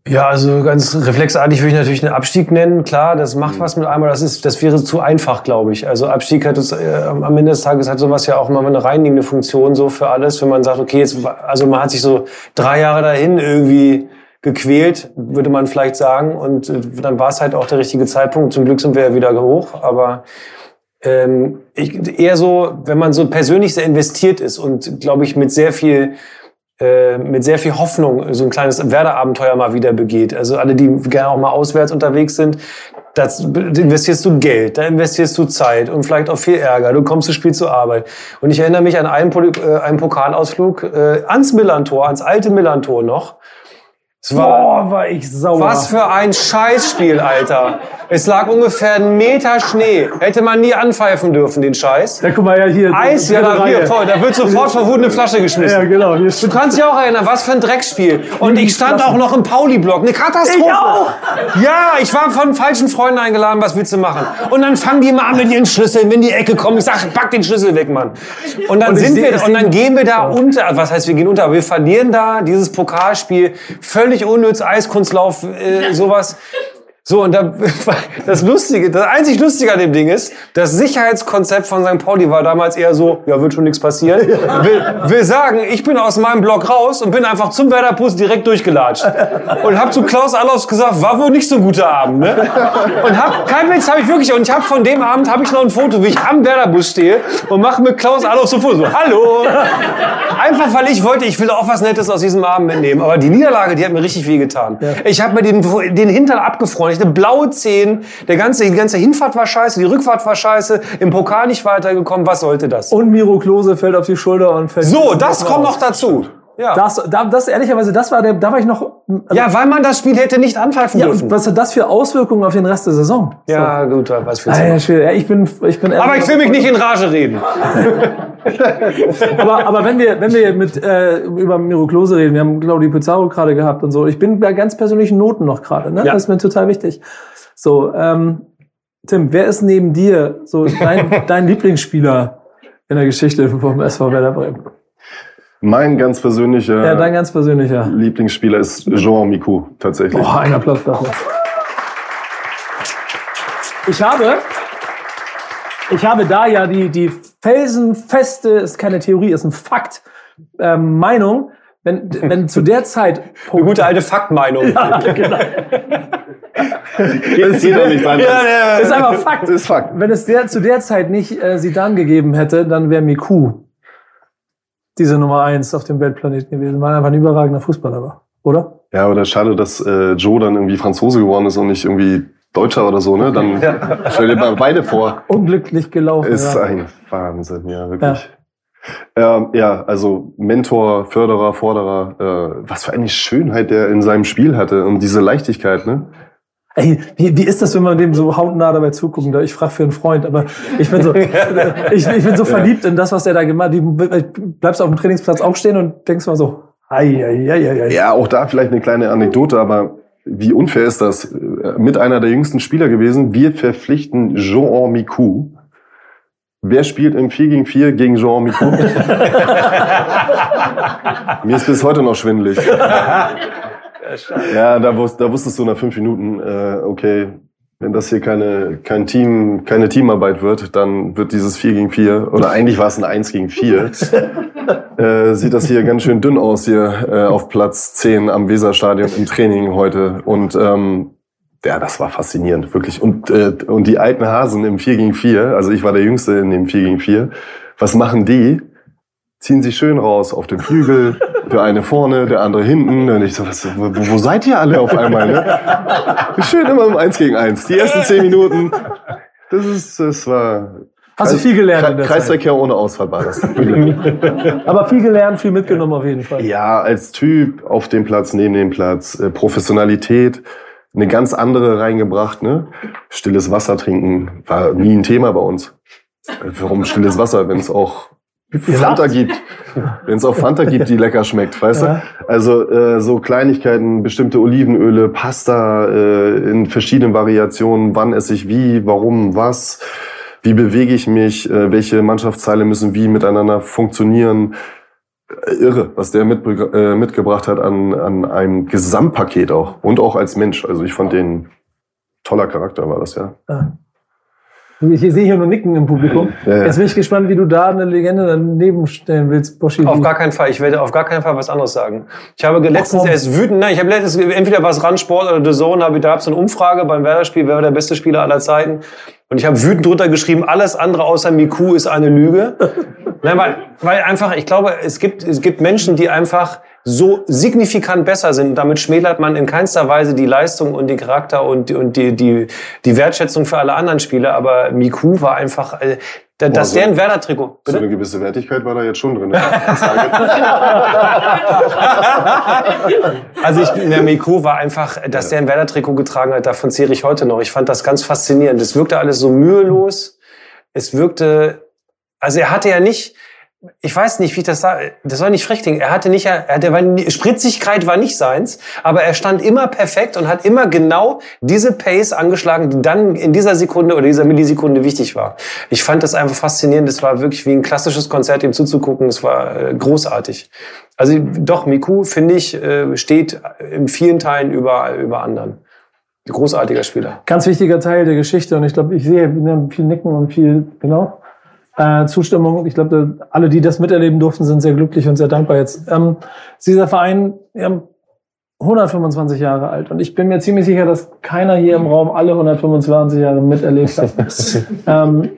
Ja, also ganz reflexartig würde ich natürlich einen Abstieg nennen. Klar, das macht was mit einmal. Das ist, das wäre zu einfach, glaube ich. Also Abstieg hat es, äh, am Ende des Tages hat sowas ja auch immer eine reinigende Funktion so für alles. Wenn man sagt, okay, jetzt, also man hat sich so drei Jahre dahin irgendwie gequält, würde man vielleicht sagen. Und äh, dann war es halt auch der richtige Zeitpunkt. Zum Glück sind wir ja wieder hoch. Aber ähm, ich, eher so, wenn man so persönlich sehr investiert ist und, glaube ich, mit sehr viel mit sehr viel Hoffnung so ein kleines Werder-Abenteuer mal wieder begeht. Also alle, die gerne auch mal auswärts unterwegs sind, da investierst du Geld, da investierst du Zeit und vielleicht auch viel Ärger. Du kommst zu Spiel zur Arbeit. Und ich erinnere mich an einen, äh, einen Pokalausflug äh, ans Millantor, ans alte Millantor noch. War, Boah, war ich sauer. was für ein Scheißspiel, Alter. Es lag ungefähr ein Meter Schnee. Hätte man nie anpfeifen dürfen, den Scheiß. Ja, guck mal, ja, hier. Eis, ja, da, hier, voll. Da wird sofort verwundert eine Flasche geschmissen. Ja, genau. Du kannst dich auch erinnern, was für ein Drecksspiel. Und ich stand auch noch im Pauli-Block. Eine Katastrophe. Ich auch. Ja, ich war von falschen Freunden eingeladen, was willst du machen? Und dann fangen die mal an mit ihren Schlüsseln, wenn die Ecke kommen. Ich sag, pack den Schlüssel weg, Mann. Und dann Und sind wir, und dann gehen wir da unter. Was heißt, wir gehen unter? Wir verlieren da dieses Pokalspiel. Völlig unnütz, Eiskunstlauf, äh, sowas. So, und da, das Lustige, das einzig Lustige an dem Ding ist, das Sicherheitskonzept von St. Pauli war damals eher so, ja, wird schon nichts passieren. Will, will sagen, ich bin aus meinem Block raus und bin einfach zum Werder-Bus direkt durchgelatscht. Und hab zu Klaus Allofs gesagt, war wohl nicht so ein guter Abend, ne? Und hab, kein Witz, habe ich wirklich, und ich habe von dem Abend, habe ich noch ein Foto, wie ich am Werder-Bus stehe und mache mit Klaus Allofs so Foto, so, hallo! Einfach, weil ich wollte, ich will auch was Nettes aus diesem Abend mitnehmen. Aber die Niederlage, die hat mir richtig wehgetan. Ich habe mir den, den Hintern abgefroren. Hatte blaue Zehen. Der ganze, die ganze Hinfahrt war scheiße, die Rückfahrt war scheiße. Im Pokal nicht weitergekommen. Was sollte das? Und Miro Klose fällt auf die Schulter und fällt. So, das kommt noch dazu. Ja. Das, da, das ehrlicherweise, das war der, da war ich noch. Also, ja, weil man das Spiel hätte nicht anpfeifen ja, dürfen. was hat das für Auswirkungen auf den Rest der Saison? Ja, gut, was So. willst Ah, ja, ich bin, ich bin. Aber ich will mich nicht in Rage reden. aber, aber wenn wir, wenn wir mit, äh, über Miro Klose reden, wir haben Claudio Pizarro gerade gehabt und so. Ich bin bei ganz persönlichen Noten noch gerade, ne? Ja. Das ist mir total wichtig. So, ähm, Tim, wer ist neben dir so dein, dein Lieblingsspieler in der Geschichte vom SV Werder Bremen? Mein ganz persönlicher Ja, dein ganz persönlicher. Lieblingsspieler ist Jean Miku, tatsächlich. Boah, ein Applaus dafür. Ich habe, ich habe da ja die, die felsenfeste, ist keine Theorie, ist ein Fakt, ähm, Meinung, wenn, wenn zu der Zeit. Eine gute alte Faktmeinung. Ja, genau. Das sieht doch nicht sein. ja, Ist einfach Fakt. Das ist Fakt. Wenn es der, zu der Zeit nicht äh, Sidan gegeben hätte, dann wäre Miku diese Nummer eins auf dem Weltplaneten gewesen. War einfach ein überragender Fußballer, war, oder? Ja, oder schade, dass äh, Joe dann irgendwie Franzose geworden ist und nicht irgendwie Deutscher oder so, ne? Dann stell dir mal beide vor. Unglücklich gelaufen. Ist ja. ein Wahnsinn, ja, wirklich. Ja, ähm, ja also Mentor, Förderer, Forderer, äh, was für eine Schönheit der in seinem Spiel hatte und diese Leichtigkeit, ne? Ey, wie, wie ist das, wenn man dem so hautnah dabei zugucken darf? Ich frage für einen Freund, aber ich bin so, ich, ich bin so verliebt in das, was der da gemacht hat. Du bleibst auf dem Trainingsplatz auch stehen und denkst mal so, ei, ei, ei, ei, ei. Ja, auch da vielleicht eine kleine Anekdote, aber wie unfair ist das? Äh, Mit einer der jüngsten Spieler gewesen. Wir verpflichten Jean Miku. Wer spielt im 4 gegen 4 gegen Jean Miku? Mir ist bis heute noch schwindelig. Ja, da, wus da wusstest du nach fünf Minuten, äh, okay, wenn das hier keine, kein Team, keine Teamarbeit wird, dann wird dieses 4 gegen 4, oder eigentlich war es ein 1 gegen 4, äh, sieht das hier ganz schön dünn aus hier äh, auf Platz 10 am Weserstadion im Training heute. Und ähm, ja, das war faszinierend, wirklich. Und, äh, und die alten Hasen im 4 gegen 4, also ich war der Jüngste in dem 4 gegen 4, was machen die? Ziehen sich schön raus auf dem Flügel, der eine vorne, der andere hinten. Und ich so, was, wo, wo seid ihr alle auf einmal? Ne? Schön immer im 1 gegen 1. Die ersten 10 Minuten, das ist, das war... Hast du viel gelernt. Kreisverkehr ohne Ausfall war das. Aber viel gelernt, viel mitgenommen auf jeden Fall. Ja, als Typ auf dem Platz, neben dem Platz, äh, Professionalität, eine ganz andere reingebracht. Ne? Stilles Wasser trinken war nie ein Thema bei uns. Warum stilles Wasser, wenn es auch Fanta gibt? Wenn es auch Fanta gibt, die lecker schmeckt, weißt Ja. du? Also äh, so Kleinigkeiten, bestimmte Olivenöle, Pasta äh, in verschiedenen Variationen, wann esse ich wie, warum, was, wie bewege ich mich, äh, welche Mannschaftsteile müssen wie miteinander funktionieren Äh, irre, was der mitbe äh, mitgebracht hat an, an einem Gesamtpaket auch. Und auch als Mensch. Also ich fand den toller Charakter war das, ja. Ich sehe hier nur Nicken im Publikum. Ja, ja. Jetzt bin ich gespannt, wie du da eine Legende daneben stellen willst, Boschi. Auf gar keinen Fall. Ich werde auf gar keinen Fall was anderes sagen. Ich habe letztens erst wütend, nein, ich habe letztens entweder was Randsport oder The Zone, habe ich, da gab es eine Umfrage beim Werder-Spiel, wer war der beste Spieler aller Zeiten. Und ich habe wütend drunter geschrieben, alles andere außer Miku ist eine Lüge. nein, weil, weil einfach, ich glaube, es gibt, es gibt Menschen, die einfach so signifikant besser sind. Und damit schmälert man in keinster Weise die Leistung und den Charakter und, die- und die, die, die Wertschätzung für alle anderen Spieler. Aber Miku war einfach, äh, da- dass so- der ein Werder-Trikot. So eine gewisse Wertigkeit war da jetzt schon drin. Ne? Also ich, der Miku war einfach, dass der ein Werder-Trikot getragen hat, davon zehre ich heute noch. Ich fand das ganz faszinierend. Es wirkte alles so mühelos. Es wirkte, also er hatte ja nicht, ich weiß nicht, wie ich das sage, das soll nicht frech klingen. Er hatte nicht, er hatte, Spritzigkeit war nicht seins, aber er stand immer perfekt und hat immer genau diese Pace angeschlagen, die dann in dieser Sekunde oder dieser Millisekunde wichtig war. Ich fand das einfach faszinierend. Es war wirklich wie ein klassisches Konzert, ihm zuzugucken. Es war äh, großartig. Also doch, Miku, finde ich, äh, steht in vielen Teilen über, über anderen. Großartiger Spieler. Ganz wichtiger Teil der Geschichte und ich glaube, ich sehe ne, viel Nicken und viel, genau, äh, Zustimmung. Ich glaube, alle, die das miterleben durften, sind sehr glücklich und sehr dankbar jetzt. Ähm, dieser Verein, ja, 125 Jahre alt und ich bin mir ziemlich sicher, dass keiner hier im Raum alle 125 Jahre miterlebt hat. ähm,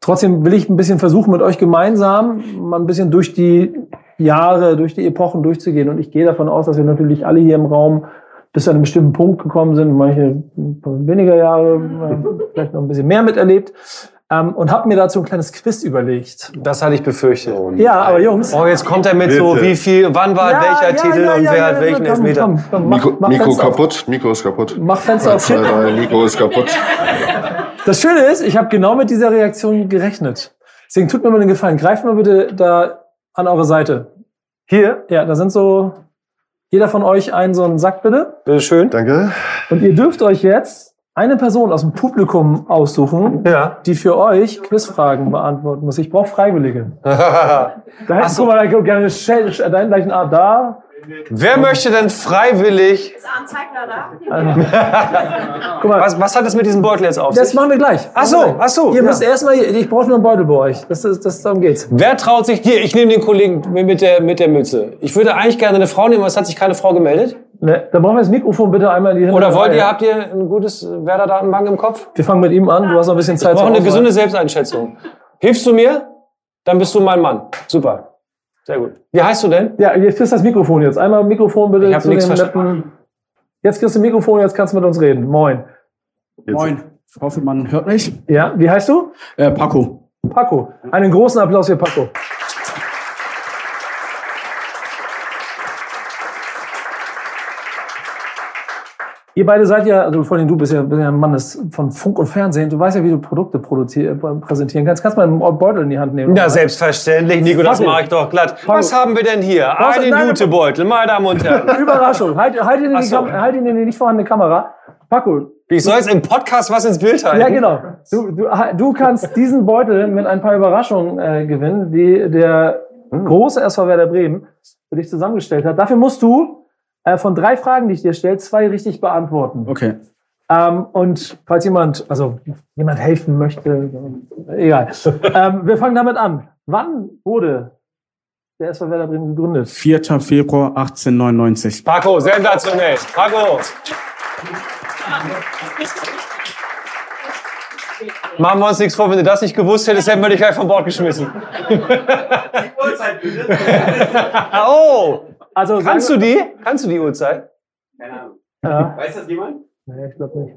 trotzdem will ich ein bisschen versuchen, mit euch gemeinsam mal ein bisschen durch die Jahre, durch die Epochen durchzugehen und ich gehe davon aus, dass wir natürlich alle hier im Raum bis zu einem bestimmten Punkt gekommen sind, manche weniger Jahre, äh, vielleicht noch ein bisschen mehr miterlebt. Ähm, und habe mir dazu ein kleines Quiz überlegt. Das hatte ich befürchtet. Ja, aber Jungs. Oh, jetzt kommt er mit so, Bitte. wie viel, wann war Ja, welcher ja, Titel ja, und wer ja, hat welchen komm, Elfmeter. Komm, komm, mach, Mikro, mach Mikro kaputt, Mikro ist kaputt. Mach Fenster auf. Zwei, drei, Mikro ist kaputt. Das Schöne ist, ich habe genau mit dieser Reaktion gerechnet. Deswegen tut mir mal den Gefallen. Greift mal bitte da an eure Seite. Hier, ja, da sind so, jeder von euch einen so einen Sack bitte. Bitte schön. Danke. Und ihr dürft euch jetzt eine Person aus dem Publikum aussuchen, Ja. die für euch Quizfragen beantworten muss. Ich brauche Freiwillige. Da hättest so. du mal gerne deinen gleichen Art da. Wer möchte denn freiwillig. Ist Arndt Zeigler da? Guck mal, Was, was hat es mit diesem Beutel jetzt auf das sich? machen wir gleich. Ach so, ach so, Ihr ja. müsst erstmal, ich brauche nur einen Beutel bei euch. Das, ist, das, darum geht's. Wer traut sich dir? Ich nehme den Kollegen mit der, mit der Mütze. Ich würde eigentlich gerne eine Frau nehmen, aber es hat sich keine Frau gemeldet. Ne, da brauchen wir das Mikrofon bitte einmal in die Oder hintere wollt ihr, habt ihr ein gutes Werder-Datenbank im Kopf? Wir fangen mit ihm an. Du hast noch ein bisschen Ich Zeit. brauche zur eine gesunde Selbsteinschätzung. Hilfst du mir? Dann bist du mein Mann. Super. Sehr gut. Wie heißt du denn? Ja, jetzt kriegst du das Mikrofon jetzt. Einmal Mikrofon bitte Ich hab zu nichts verstanden. Jetzt kriegst du Mikrofon, jetzt kannst du mit uns reden. Moin. Jetzt- Moin. Ich hoffe, man hört mich. Ja, wie heißt du? Äh, Paco. Paco. Einen großen Applaus für Paco. Ihr beide seid ja, also vor allem du bist ja, bist ja ein Mann des, von Funk und Fernsehen. Du weißt ja, wie du Produkte äh, präsentieren kannst. Kannst du mal einen Beutel in die Hand nehmen? Ja, selbstverständlich, Nico, das mache ich doch glatt. Was haben wir denn hier? Was- Einen nein, Jutebeutel, meine Damen und Herren. Überraschung. Halt, halt, ihn in die so. Kam- halt ihn in die nicht vorhandene Kamera. Paco, Ich soll jetzt im Podcast was ins Bild halten. Ja, genau. Du, du, du kannst diesen Beutel mit ein paar Überraschungen äh, gewinnen, die der große SV Werder Bremen für dich zusammengestellt hat. Dafür musst du äh, von drei Fragen, die ich dir stelle, zwei richtig beantworten. Okay. Ähm, und falls jemand, also jemand helfen möchte, äh, egal. ähm, wir fangen damit an. Wann wurde der SV Werder Bremen gegründet? 4. Februar 1899. Paco, sensationell. Paco. Machen wir uns nichts vor, wenn du das nicht gewusst hättest, hätten wir dich gleich von Bord geschmissen. oh, Also kannst du die? Kannst du die Uhrzeit? Ja. Weiß das jemand? Nee, ich glaube nicht.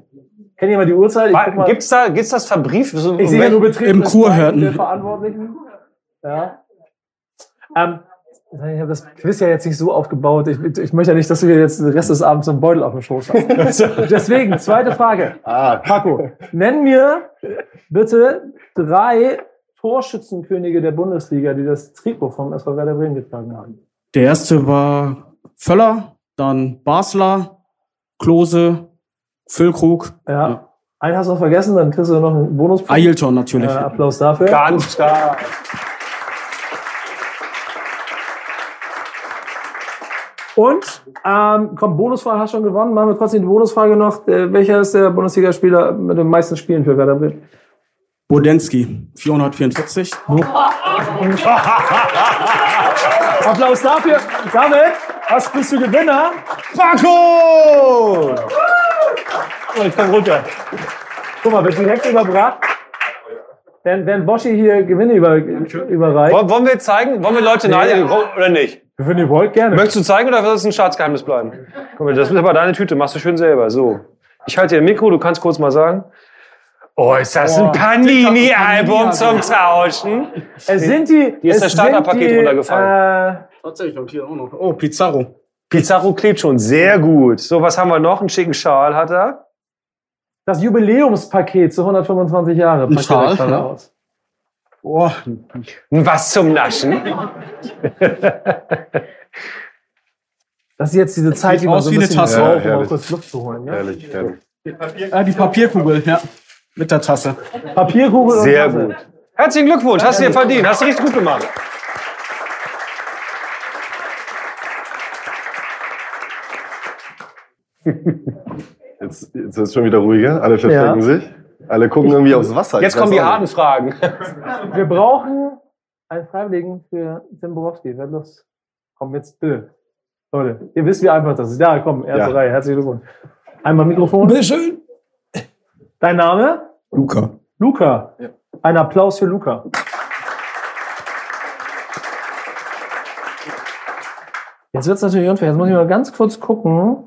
Kennt jemand die Uhrzeit? Mal. Gibt's da, gibt's das verbrieft? So, Ich sehe ja nur Betrieb Im Verantwortlichen. Ja. Ähm, ich habe das Quiz ja jetzt nicht so aufgebaut. Ich, ich möchte ja nicht, dass du hier jetzt den Rest des Abends so einen Beutel auf dem Schoß hast. Deswegen, zweite Frage. Ah, Paco, nenn mir bitte drei Torschützenkönige der Bundesliga, die das Trikot vom SV Werder Bremen getragen haben. Der erste war Völler, dann Basler, Klose, Füllkrug, Ja. Ja. Einen hast du noch vergessen, dann kriegst du noch einen Bonus. Ailton natürlich. Äh, Applaus dafür. Ganz stark. Und, ähm, komm, Bonusfrage hast du schon gewonnen. Machen wir trotzdem die Bonusfrage noch. Äh, welcher ist der Bundesligaspieler mit den meisten Spielen für Werder Bremen? Bodensky, 444. Applaus dafür. Damit was bist du Gewinner. Paco! Oh, ich komm runter. Guck mal, wird direkt überbracht. Während, während Boschi hier Gewinne über, überreicht. Wollen wollen wir zeigen? Wollen wir Leute neidigen oder nicht? Wenn ihr wollt, gerne. Möchtest du zeigen oder soll es ein Staatsgeheimnis bleiben? Guck mal, das ist aber deine Tüte, machst du schön selber. So. Ich halte dir ein Mikro, du kannst kurz mal sagen. Oh, ist das ein Panini-Album zum Tauschen? Es sind die. Hier ist das Starterpaket runtergefallen. Äh, Tatsächlich, und hier auch noch. Oh, Pizarro. Pizarro klebt schon, sehr gut. So, was haben wir noch? Einen schicken Schal hat er. das Jubiläumspaket zu 125 Jahre. Ein Schal, ja. aus. Oh, Was zum Naschen. Das ist jetzt diese Zeit, die man aus so ein wie eine bisschen Tasse. braucht, Ja, um mal herrlich. kurz Luft zu holen. Ne? herrlich, herrlich. ah, die Papierkugel, ja. Mit der Tasse. Papierkugel und Sehr Tasse. gut. Herzlichen Glückwunsch, hast du dir verdient, hast du richtig gut gemacht. Jetzt, jetzt ist es schon wieder ruhiger. Alle verstecken Ja. sich. Alle gucken irgendwie aufs Wasser. Jetzt kommen die harten Fragen. Wir brauchen einen Freiwilligen für Tim Borowski. Wer Lust? Komm, jetzt bitte. Leute, ihr wisst, wie einfach das ist. Ja, komm, erste Ja. Reihe. Herzlichen Glückwunsch. Einmal Mikrofon. Bitteschön. Dein Name? Luca. Luca. Ein Applaus für Luca. Jetzt wird es natürlich unfair. Jetzt muss ich mal ganz kurz gucken.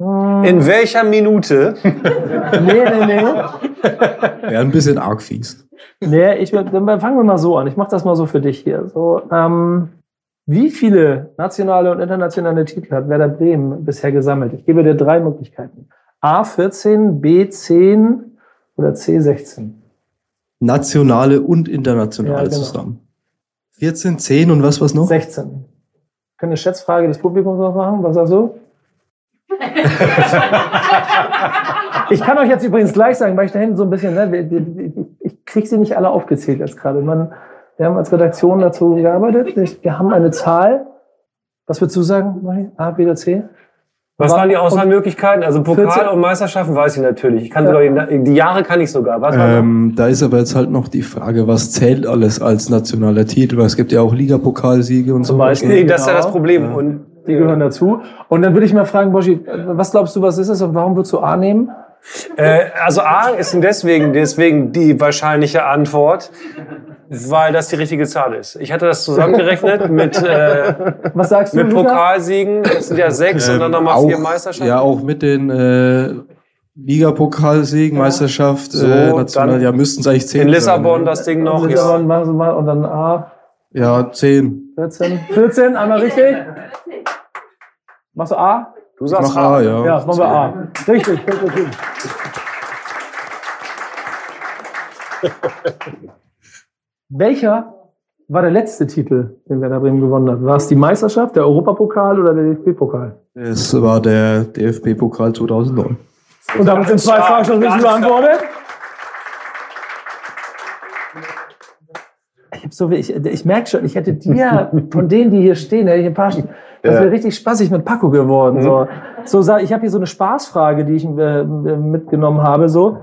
Hm, In welcher Minute? nee, nee, nee. Wäre ein bisschen arg fies. Nee, ich, dann fangen wir mal so an. Ich mache das mal so für dich hier. So, ähm, wie viele nationale und internationale Titel hat Werder Bremen bisher gesammelt? Ich gebe dir drei Möglichkeiten. A14, B10 oder C16. Nationale und internationale Ja, genau. zusammen. 14, 10 und was was noch? 16. Können eine Schätzfrage des Publikums noch machen? Was sagst du? Ich kann euch jetzt übrigens gleich sagen, weil ich da hinten so ein bisschen, ne, ich kriege sie nicht alle aufgezählt jetzt gerade. Man, wir haben als Redaktion dazu gearbeitet. Wir haben eine Zahl. Was würdest du sagen, Marie? A, B oder C? Was waren die Auswahlmöglichkeiten? Also Pokal 14? und Meisterschaften weiß ich natürlich. Ich kann Ja. sogar die, die Jahre kann ich sogar. Was? Ähm, da ist aber jetzt halt noch die Frage, was zählt alles als nationaler Titel? Weil es gibt ja auch Ligapokalsiege und Zum so. Beispiel. Nee, das ist ja genau. das Problem. Ja. Und Die gehören dazu. Und dann würde ich mal fragen, Boschi, was glaubst du, was ist es und warum würdest du A nehmen? Äh, also A ist deswegen, deswegen die wahrscheinliche Antwort, weil das die richtige Zahl ist. Ich hatte das zusammengerechnet mit, äh, Was sagst du, mit Luca? Pokalsiegen. Das sind ja sechs und dann nochmal Ähm, vier Meisterschaften. Ja, auch mit den äh, Ligapokalsiegen, Meisterschaft, So, äh, national, ja, müssten es eigentlich zehn In Lissabon sein, ne? das Ding noch. Und, Ja. machen Sie mal, und dann A, Ja, zehn. 14. 14, einmal richtig. Machst du A? Du sagst Mach A, ja. Ja, das machen wir A. Richtig, richtig, richtig. Welcher war der letzte Titel, den Werder Bremen gewonnen hat? War es die Meisterschaft, der Europapokal oder der DFB-Pokal? Es war der DFB-Pokal 2009. Und damit sind zwei Fragen schon richtig beantwortet. Ich, hab so, ich, ich merke schon, ich hätte dir von denen, die hier stehen, hätte ich ein paar. Das Ja. wäre richtig spaßig mit Paco geworden. So, so sa- ich habe hier so eine Spaßfrage, die ich äh, mitgenommen habe. So,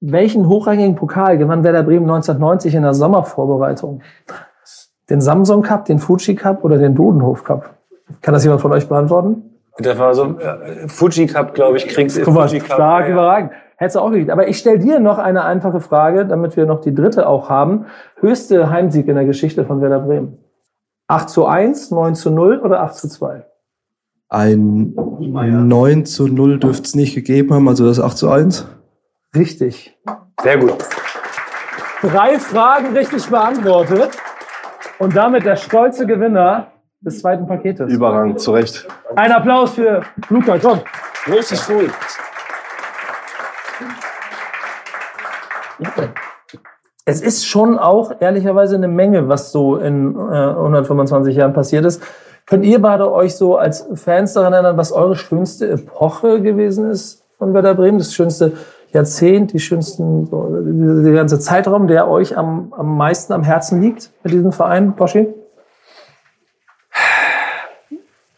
welchen hochrangigen Pokal gewann Werder Bremen 1990 in der Sommervorbereitung? Den Samsung Cup, den Fuji Cup oder den Dodenhof Cup? Kann das jemand von euch beantworten? Das war so äh, Fuji Cup, glaube ich, kriegst Guck mal, Fuji Cup. stark, ja. überragend. Hättest du auch gekriegt. Aber ich stelle dir noch eine einfache Frage, damit wir noch die dritte auch haben. Höchste Heimsieg in der Geschichte von Werder Bremen. 8 zu 1, 9 zu 0 oder 8 zu 2? Ein 9 zu 0 dürfte es nicht gegeben haben, also das 8 zu 1. Richtig. Sehr gut. Drei Fragen richtig beantwortet. Und damit der stolze Gewinner des zweiten Paketes. Überragend, zu Recht. Ein Applaus für Luca, komm. Richtig cool. Es ist schon auch ehrlicherweise eine Menge, was so in äh, 125 Jahren passiert ist. Könnt ihr beide euch so als Fans daran erinnern, was eure schönste Epoche gewesen ist von Werder Bremen? Das schönste Jahrzehnt, die schönsten, der ganze Zeitraum, der euch am, am meisten am Herzen liegt mit diesem Verein, Boschi?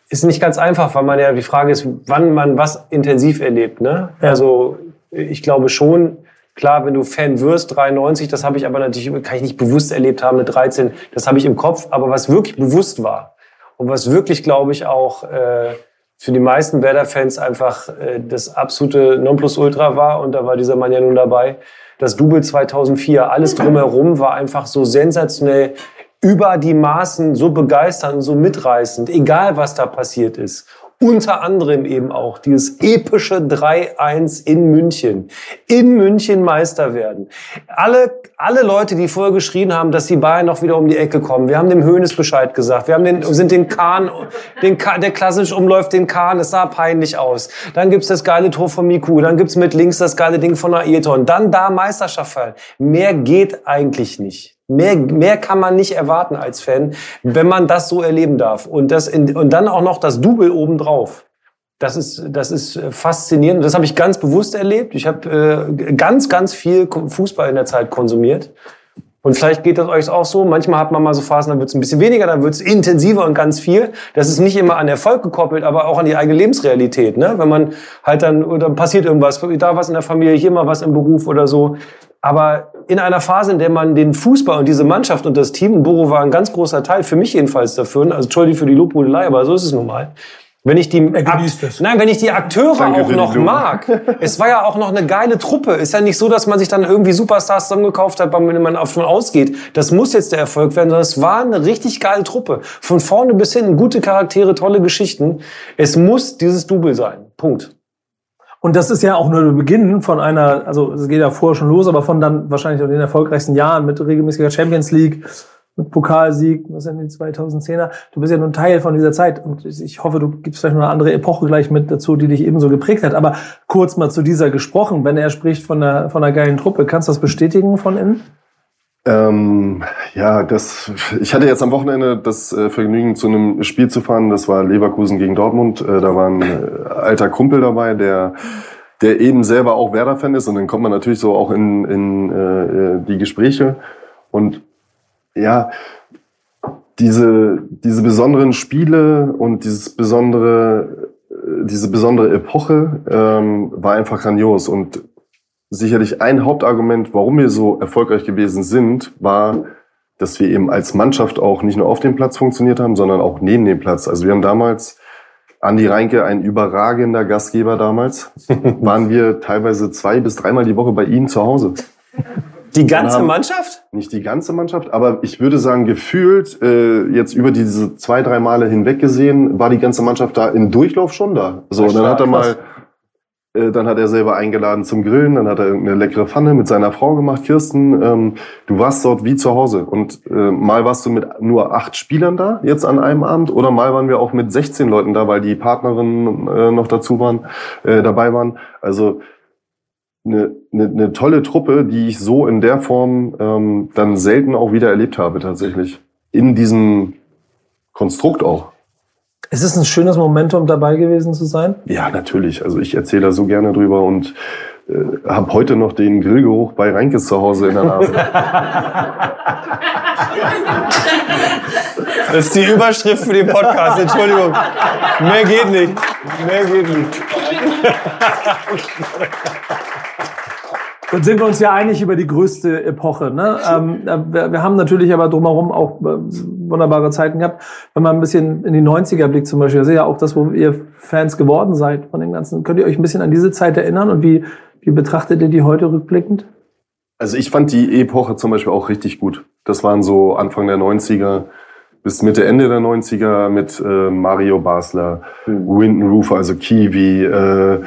Ist nicht ganz einfach, weil man ja die Frage ist, wann man was intensiv erlebt. Ne? Ja. Also ich glaube schon, klar, wenn du Fan wirst, 93, das habe ich aber natürlich, kann ich nicht bewusst erlebt haben, mit 13, das habe ich im Kopf, aber was wirklich bewusst war und was wirklich, glaube ich, auch äh, für die meisten Werder-Fans einfach äh, das absolute Nonplusultra war und da war dieser Mann ja nun dabei, das Double 2004, alles drumherum war einfach so sensationell über die Maßen so begeisternd so mitreißend, egal was da passiert ist. Unter anderem eben auch dieses epische 3-1 in München. In München Meister werden. Alle, alle Leute, die vorher geschrien haben, dass die Bayern noch wieder um die Ecke kommen. Wir haben dem Höhnes Bescheid gesagt. Wir haben den, sind den Kahn, den Kahn, der klassisch umläuft den Kahn. Es sah peinlich aus. Dann gibt's das geile Tor von Miku. Dann gibt's mit links das geile Ding von Ayrton. Dann da Meisterschaft fallen. Mehr geht eigentlich nicht. Mehr, mehr kann man nicht erwarten als Fan, wenn man das so erleben darf. Und, das in, und dann auch noch das Double obendrauf. Das ist, das ist äh, faszinierend. Das habe ich ganz bewusst erlebt. Ich habe äh, ganz, ganz viel Fußball in der Zeit konsumiert. Und vielleicht geht das euch auch so. Manchmal hat man mal so Phasen, dann wird es ein bisschen weniger, dann wird es intensiver und ganz viel. Das ist nicht immer an Erfolg gekoppelt, aber auch an die eigene Lebensrealität. Ne? Wenn man halt dann, oder passiert irgendwas, da was in der Familie, hier mal was im Beruf oder so. Aber in einer Phase, in der man den Fußball und diese Mannschaft und das Team, und Boro war ein ganz großer Teil, für mich jedenfalls dafür, also Entschuldigung für die Lobhudelei, aber so ist es nun mal. Wenn ich die, genießt es. nein, wenn ich die Akteure Danke auch noch mag. Es war ja auch noch eine geile Truppe. Ist ja nicht so, dass man sich dann irgendwie Superstars zusammengekauft hat, wenn man davon ausgeht. Das muss jetzt der Erfolg werden, sondern es war eine richtig geile Truppe. Von vorne bis hinten, gute Charaktere, tolle Geschichten. Es muss dieses Double sein. Punkt. Und das ist ja auch nur der Beginn von einer, also es geht ja vorher schon los, aber von dann wahrscheinlich den erfolgreichsten Jahren mit regelmäßiger Champions League, mit Pokalsieg, was sind die 2010er. Du bist ja nun Teil von dieser Zeit und ich hoffe, du gibst vielleicht noch eine andere Epoche gleich mit dazu, die dich ebenso geprägt hat. Aber kurz mal zu dieser gesprochen, wenn er spricht von einer, von einer geilen Truppe, kannst du das bestätigen von innen? Ähm, ja, das, ich hatte jetzt am Wochenende das äh, Vergnügen, zu einem Spiel zu fahren. Das war Leverkusen gegen Dortmund. Äh, da war ein äh, alter Kumpel dabei, der, der eben selber auch Werder-Fan ist. Und dann kommt man natürlich so auch in, in äh, äh die Gespräche. Und ja, diese, diese besonderen Spiele und dieses besondere, äh, diese besondere Epoche ähm, war einfach grandios. Und sicherlich ein Hauptargument, warum wir so erfolgreich gewesen sind, war, dass wir eben als Mannschaft auch nicht nur auf dem Platz funktioniert haben, sondern auch neben dem Platz. Also wir haben damals, Andi Reinke, ein überragender Gastgeber damals, waren wir teilweise zwei bis dreimal die Woche bei ihm zu Hause. Die ganze haben, Mannschaft? Nicht die ganze Mannschaft, aber ich würde sagen, gefühlt, äh, jetzt über diese zwei, drei Male hinweg gesehen, war die ganze Mannschaft da im Durchlauf schon da. So, und dann hat er mal dann hat er selber eingeladen zum Grillen, dann hat er eine leckere Pfanne mit seiner Frau gemacht, Kirsten. Ähm, du warst dort wie zu Hause. Und äh, mal warst du mit nur acht Spielern da, jetzt an einem Abend, oder mal waren wir auch mit 16 Leuten da, weil die Partnerinnen äh, noch dazu waren, äh, dabei waren. Also eine, eine, eine tolle Truppe, die ich so in der Form ähm, dann selten auch wieder erlebt habe, tatsächlich. In diesem Konstrukt auch. Ist es ein schönes Momentum, dabei gewesen zu sein? Ja, natürlich. Also ich erzähle da so gerne drüber und äh, habe heute noch den Grillgeruch bei Reinkes zu Hause in der Nase. Das ist die Überschrift für den Podcast, Entschuldigung. Mehr geht nicht. Mehr geht nicht. Dann sind wir uns ja einig über die größte Epoche. Ne? Ähm, wir, wir, haben natürlich aber drumherum auch äh, wunderbare Zeiten gehabt. Wenn man ein bisschen in die 90er blickt zum Beispiel, das ist ja auch das, wo ihr Fans geworden seid von dem Ganzen. Könnt ihr euch ein bisschen an diese Zeit erinnern und wie, wie betrachtet ihr die heute rückblickend? Also ich fand die Epoche zum Beispiel auch richtig gut. Das waren so Anfang der 90er bis Mitte, Ende der 90er mit äh, Mario Basler, mhm. Winton Roof, also Kiwi, äh,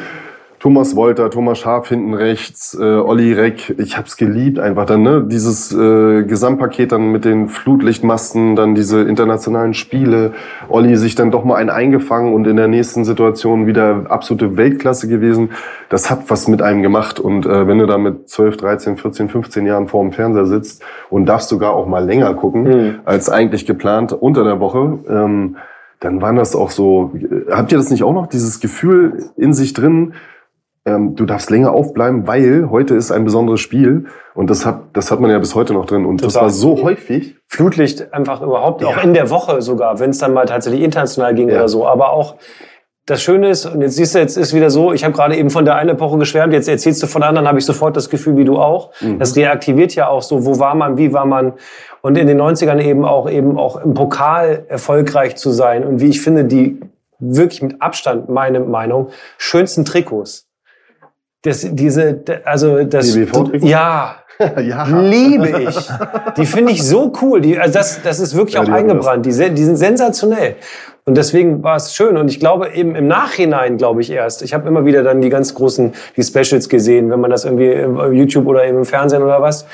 Thomas Wolter, Thomas Scharf hinten rechts, äh, Olli Reck. Ich hab's geliebt einfach dann, ne? Dieses äh, Gesamtpaket dann mit den Flutlichtmasten, dann diese internationalen Spiele. Olli sich dann doch mal ein eingefangen und in der nächsten Situation wieder absolute Weltklasse gewesen. Das hat was mit einem gemacht. Und äh, wenn du da mit 12, 13, 14, 15 Jahren vor dem Fernseher sitzt und darfst sogar auch mal länger gucken, mhm. als eigentlich geplant unter der Woche, ähm, dann waren das auch so. Habt ihr das nicht auch noch, dieses Gefühl in sich drin? Ähm, du darfst länger aufbleiben, weil heute ist ein besonderes Spiel und das hat, das hat man ja bis heute noch drin und Total. das war so häufig. Flutlicht einfach überhaupt, ja. auch in der Woche sogar, wenn es dann mal tatsächlich international ging ja. oder so, aber auch das Schöne ist, und jetzt siehst du, jetzt ist wieder so, ich habe gerade eben von der einen Epoche geschwärmt, jetzt erzählst du von der anderen, habe ich sofort das Gefühl, wie du auch. Mhm. Das reaktiviert ja auch so, wo war man, wie war man. Und in den 90ern eben auch, eben auch im Pokal erfolgreich zu sein. Und wie ich finde, die wirklich mit Abstand, meine Meinung, schönsten Trikots das, diese, also das, ja, ja, liebe ich. Die finde ich so cool. Die, also das, das ist wirklich ja, auch eingebrannt. Die, die sind sensationell. Und deswegen war es schön. Und ich glaube eben im Nachhinein, glaube ich erst. Ich habe immer wieder dann die ganz großen, die Specials gesehen, wenn man das irgendwie auf YouTube oder eben im Fernsehen oder was.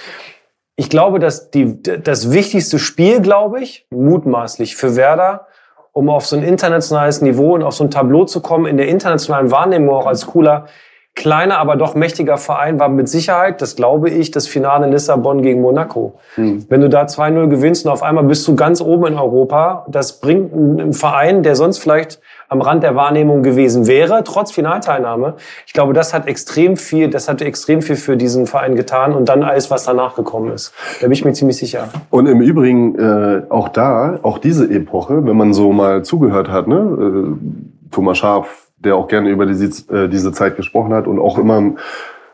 Ich glaube, dass die, das wichtigste Spiel, glaube ich, mutmaßlich für Werder, um auf so ein internationales Niveau und auf so ein Tableau zu kommen, in der internationalen Wahrnehmung auch als cooler, kleiner, aber doch mächtiger Verein war mit Sicherheit, das glaube ich, das Finale Lissabon gegen Monaco. Mhm. Wenn du da 2-0 gewinnst und auf einmal bist du ganz oben in Europa, das bringt einen Verein, der sonst vielleicht am Rand der Wahrnehmung gewesen wäre, trotz Finalteilnahme. Ich glaube, das hat extrem viel, das hat extrem viel für diesen Verein getan und dann alles, was danach gekommen ist. Da bin ich mir ziemlich sicher. Und im Übrigen äh, auch da, auch diese Epoche, wenn man so mal zugehört hat, ne, äh, Thomas Scharf, der auch gerne über diese, äh, diese Zeit gesprochen hat und auch immer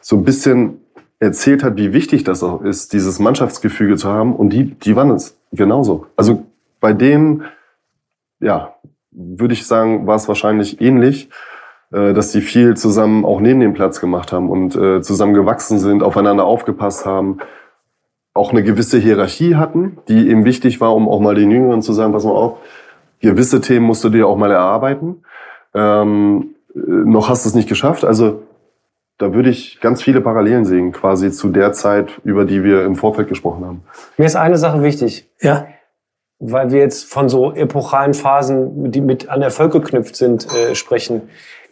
so ein bisschen erzählt hat, wie wichtig das auch ist, dieses Mannschaftsgefüge zu haben. Und die, die waren es genauso. Also bei denen, ja, würde ich sagen, war es wahrscheinlich ähnlich, äh, dass die viel zusammen auch neben dem Platz gemacht haben und äh, zusammen gewachsen sind, aufeinander aufgepasst haben, auch eine gewisse Hierarchie hatten, die eben wichtig war, um auch mal den Jüngeren zu sagen, pass mal auf, gewisse Themen musst du dir auch mal erarbeiten ähm, noch hast du es nicht geschafft. Also da würde ich ganz viele Parallelen sehen, quasi zu der Zeit, über die wir im Vorfeld gesprochen haben. Mir ist eine Sache wichtig. Ja. Weil wir jetzt von so epochalen Phasen, die mit an Erfolg geknüpft sind, äh, sprechen.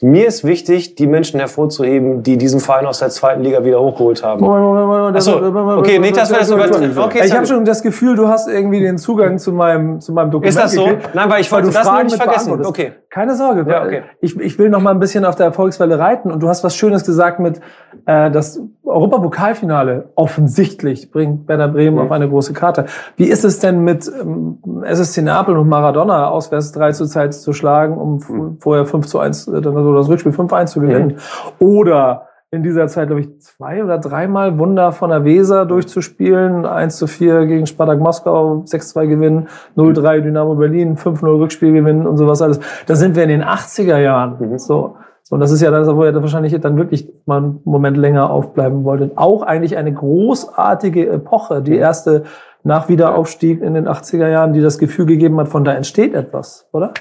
Mir ist wichtig, die Menschen hervorzuheben, die diesen Verein aus der zweiten Liga wieder hochgeholt haben. Moment, Moment, Moment. Ach so, okay, nicht, dass wir das übertreiben. Okay, ich habe schon das Gefühl, du hast irgendwie den Zugang zu meinem, zu meinem Dokument. Ist das so? Nein, weil ich wollte du das nur nicht vergessen. Okay. Keine Sorge. Ja, okay. ich, ich will noch mal ein bisschen auf der Erfolgswelle reiten. Und du hast was Schönes gesagt mit, äh, das Europapokalfinale offensichtlich bringt Werder Bremen auf eine große Karte. Wie ist es denn mit ähm, SSC Neapel und Maradona auswärts 3 zu 2 zu schlagen, um f- vorher 5 zu 1, äh, dann also das Rückspiel 5-1 zu gewinnen? Oder in dieser Zeit, glaube ich, zwei oder dreimal Wunder von der Weser durchzuspielen. 1 zu 4 gegen Spartak Moskau, 6-2 gewinnen, 0-3 Dynamo Berlin, 5-0 Rückspiel gewinnen und sowas alles. Da sind wir in den 80er Jahren. So. So, und das ist ja das, wo ihr wahrscheinlich dann wirklich mal einen Moment länger aufbleiben wolltet. Auch eigentlich eine großartige Epoche, die erste nach Wiederaufstieg in den 80er Jahren, die das Gefühl gegeben hat, von da entsteht etwas, oder?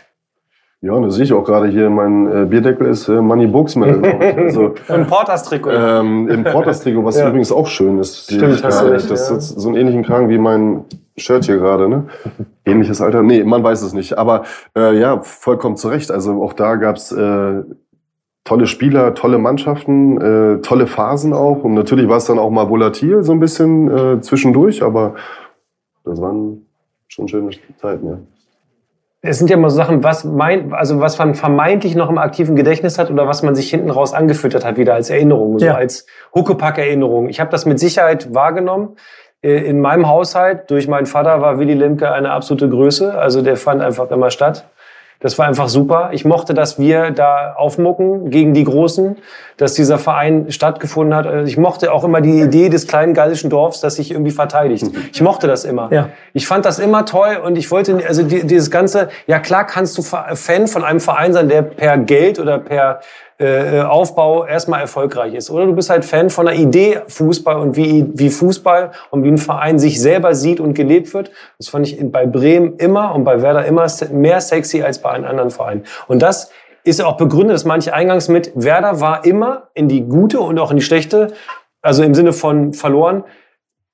Ja, und das sehe ich auch gerade hier. Mein äh, Bierdeckel ist äh, Money Books Medal. Also, Ein Porters-Trikot. ähm, Im Porters-Trikot, was Ja. übrigens auch schön ist. Stimmt, ich hast du recht, das ja. ist so einen ähnlichen Kragen wie mein Shirt hier gerade. Ne? Ähnliches Alter? Nee, man weiß es nicht. Aber äh, ja, vollkommen zu Recht. Also auch da gab's äh, tolle Spieler, tolle Mannschaften, äh, tolle Phasen auch. Und natürlich war es dann auch mal volatil so ein bisschen äh, zwischendurch, aber das waren schon schöne Zeiten, ja. Es sind ja immer so Sachen, was mein, also was man vermeintlich noch im aktiven Gedächtnis hat oder was man sich hinten raus angefüttert hat, wieder als Erinnerung, so Ja. als Huckepack-Erinnerung. Ich habe das mit Sicherheit wahrgenommen. Äh, In meinem Haushalt, durch meinen Vater, war Willy Lemke eine absolute Größe. Also der fand einfach immer statt. Das war einfach super. Ich mochte, dass wir da aufmucken gegen die Großen, dass dieser Verein stattgefunden hat. Also Ich mochte auch immer die Idee des kleinen gallischen Dorfs, das sich irgendwie verteidigt. Ich mochte das immer. Ja. Ich fand das immer toll und ich wollte, also die, dieses ganze, ja klar kannst du Fa- Fan von einem Verein sein, der per Geld oder per äh, Aufbau erstmal erfolgreich ist. Oder du bist halt Fan von einer Idee Fußball und wie, wie Fußball und wie ein Verein sich selber sieht und gelebt wird. Das fand ich bei Bremen immer und bei Werder immer mehr sexy als bei einem anderen Verein. Und das ist auch begründet, dass manche eingangs mit Werder war immer in die gute und auch in die schlechte, also im Sinne von verloren,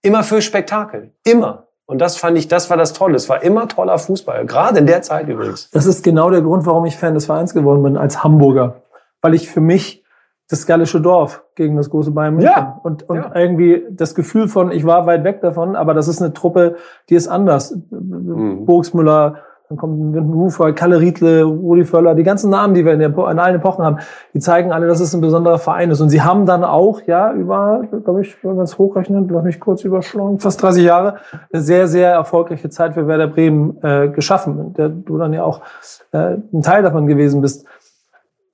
immer für Spektakel. Immer. Und das fand ich, das war das Tolle. Es war immer toller Fußball. Gerade in der Zeit übrigens. Das ist genau der Grund, warum ich Fan des Vereins geworden bin als Hamburger. Weil ich für mich das gallische Dorf gegen das große Bayern München. Ja. Und, und Ja. irgendwie das Gefühl von, ich war weit weg davon, aber das ist eine Truppe, die ist anders. Mhm. Burgsmüller, dann kommt Windenhufer, Kalle Riedle, Rudi Völler, die ganzen Namen, die wir in, der, in allen Epochen haben, die zeigen alle, dass es ein besonderer Verein ist. Und sie haben dann auch, ja, über, glaube ich, wenn man es hochrechnet, lass mich kurz überschlagen, fast 30 Jahre, eine sehr, sehr erfolgreiche Zeit für Werder Bremen äh, geschaffen, in der du dann ja auch äh, ein Teil davon gewesen bist.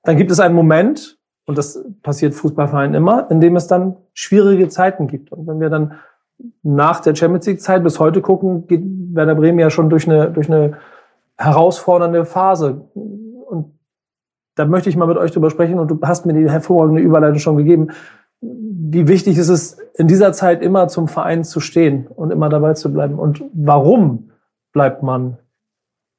Dann gibt es einen Moment, und das passiert Fußballvereinen immer, in dem es dann schwierige Zeiten gibt. Und wenn wir dann nach der Champions League Zeit bis heute gucken, geht Werder Bremen ja schon durch eine, durch eine herausfordernde Phase. Und da möchte ich mal mit euch drüber sprechen und du hast mir die hervorragende Überleitung schon gegeben. Wie wichtig ist es, in dieser Zeit immer zum Verein zu stehen und immer dabei zu bleiben? Und warum bleibt man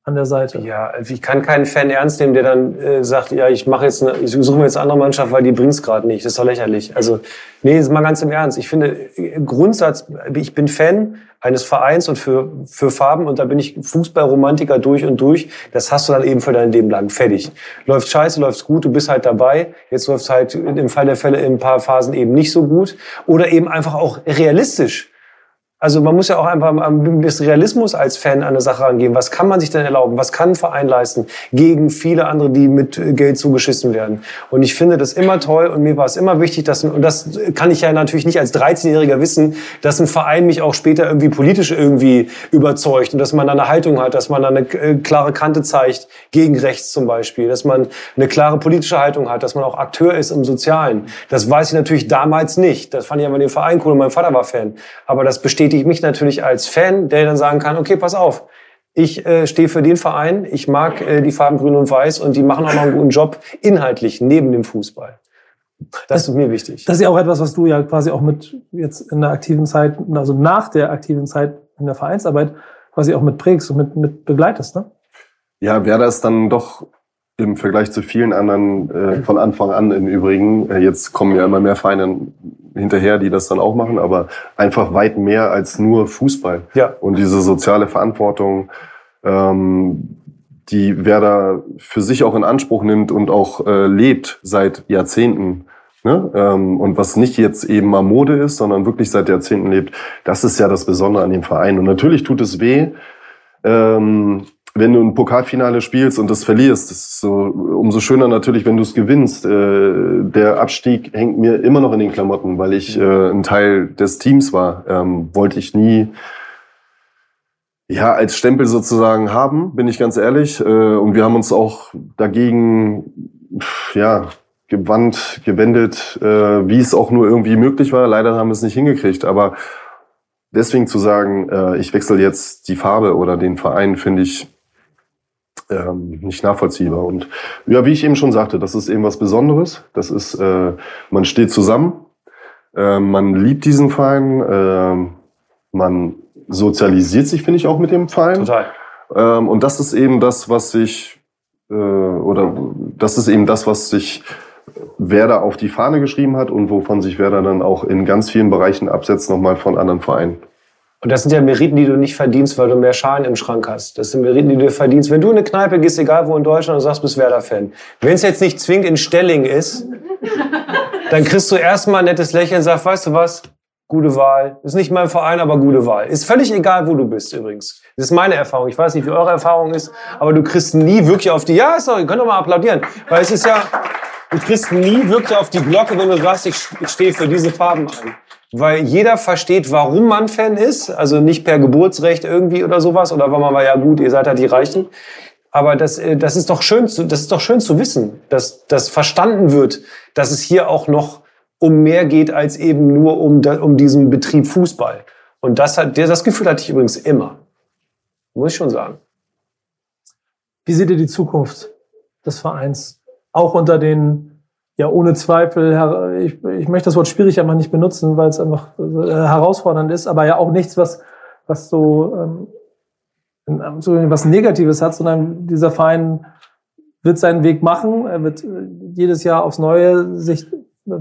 an der Seite? Ja, also ich kann keinen Fan ernst nehmen, der dann äh, sagt, ja, ich mache jetzt, eine, ich suche mir jetzt eine andere Mannschaft, weil die bringt's gerade nicht. Das ist doch lächerlich. Also nee, ist mal ganz im Ernst. Ich finde äh, Grundsatz, ich bin Fan eines Vereins und für für Farben und da bin ich Fußballromantiker durch und durch. Das hast du dann eben für dein Leben lang. Fertig. Läuft scheiße, läuft's gut, du bist halt dabei. Jetzt läuft's halt im Fall der Fälle in ein paar Phasen eben nicht so gut oder eben einfach auch realistisch. Also man muss ja auch einfach ein bisschen Realismus als Fan an eine Sache rangehen. Was kann man sich denn erlauben? Was kann ein Verein leisten gegen viele andere, die mit Geld zugeschissen werden? Und ich finde das immer toll und mir war es immer wichtig, dass, und das kann ich ja natürlich nicht als 13-Jähriger wissen, dass ein Verein mich auch später irgendwie politisch irgendwie überzeugt und dass man da eine Haltung hat, dass man da eine äh, klare Kante zeigt, gegen rechts zum Beispiel, dass man eine klare politische Haltung hat, dass man auch Akteur ist im Sozialen. Das weiß ich natürlich damals nicht. Das fand ich aber den Verein cool und mein Vater war Fan. Aber das bestätigt mich natürlich als Fan, der dann sagen kann, okay, pass auf, ich äh, stehe für den Verein, ich mag äh, die Farben grün und weiß und die machen auch noch einen guten Job inhaltlich neben dem Fußball. Das ist mir wichtig. Das ist ja auch etwas, was du ja quasi auch mit jetzt in der aktiven Zeit, also nach der aktiven Zeit in der Vereinsarbeit quasi auch mit prägst und mit, mit begleitest, ne? Ja, wäre das dann doch im Vergleich zu vielen anderen äh, von Anfang an im Übrigen. Äh, jetzt kommen ja immer mehr Vereine hinterher, die das dann auch machen, aber einfach weit mehr als nur Fußball. Ja. Und diese soziale Verantwortung, ähm, die Werder für sich auch in Anspruch nimmt und auch äh, lebt seit Jahrzehnten. Ne? Ähm, und was nicht jetzt eben mal Mode ist, sondern wirklich seit Jahrzehnten lebt, das ist ja das Besondere an dem Verein. Und natürlich tut es weh, ähm, wenn du ein Pokalfinale spielst und das verlierst. Das ist so, umso schöner natürlich, wenn du es gewinnst. Äh, der Abstieg hängt mir immer noch in den Klamotten, weil ich äh, ein Teil des Teams war. Ähm, wollte ich nie ja, als Stempel sozusagen haben, bin ich ganz ehrlich. Äh, und wir haben uns auch dagegen, ja, gewandt, gewendet, äh, wie es auch nur irgendwie möglich war. Leider haben wir es nicht hingekriegt. Aber deswegen zu sagen, äh, ich wechsle jetzt die Farbe oder den Verein, finde ich ähm, nicht nachvollziehbar. Und ja, wie ich eben schon sagte, das ist eben was Besonderes. Das ist, äh, man steht zusammen, äh, man liebt diesen Verein, äh, man sozialisiert sich, finde ich, auch mit dem Verein. Total. Ähm, und das ist eben das, was sich, äh, oder das ist eben das, was sich Werder auf die Fahne geschrieben hat und wovon sich Werder dann auch in ganz vielen Bereichen absetzt, nochmal von anderen Vereinen. Und das sind ja Meriten, die du nicht verdienst, weil du mehr Schalen im Schrank hast. Das sind Meriten, die du verdienst. Wenn du in eine Kneipe gehst, egal wo in Deutschland, und sagst, bist Werder-Fan. Wenn es jetzt nicht zwingend in Stelling ist, dann kriegst du erstmal ein nettes Lächeln und sagst, weißt du was? Gute Wahl. Ist nicht mein Verein, aber gute Wahl. Ist völlig egal, wo du bist übrigens. Das ist meine Erfahrung. Ich weiß nicht, wie eure Erfahrung ist, aber du kriegst nie wirklich auf die, ja, ist doch, ihr könnt doch mal applaudieren. Weil es ist ja, du kriegst nie wirklich auf die Glocke, wenn du sagst, ich, stehe für diese Farben ein. Weil jeder versteht, warum man Fan ist. Also nicht per Geburtsrecht irgendwie oder sowas. Oder weil man mal, ja gut, ihr seid halt die Reichen. Aber das, äh, das ist doch schön zu, das ist doch schön zu wissen, dass, dass verstanden wird, dass es hier auch noch um mehr geht als eben nur um, um diesen Betrieb Fußball. Und das hat, das Gefühl hatte ich übrigens immer. Muss ich schon sagen. Wie seht ihr die Zukunft des Vereins? Auch unter den, ja, ohne Zweifel, ich, ich möchte das Wort schwierig einfach nicht benutzen, weil es einfach äh, herausfordernd ist, aber ja auch nichts, was, was so, ähm, so was Negatives hat, sondern dieser Verein wird seinen Weg machen. Er wird äh, jedes Jahr aufs Neue sich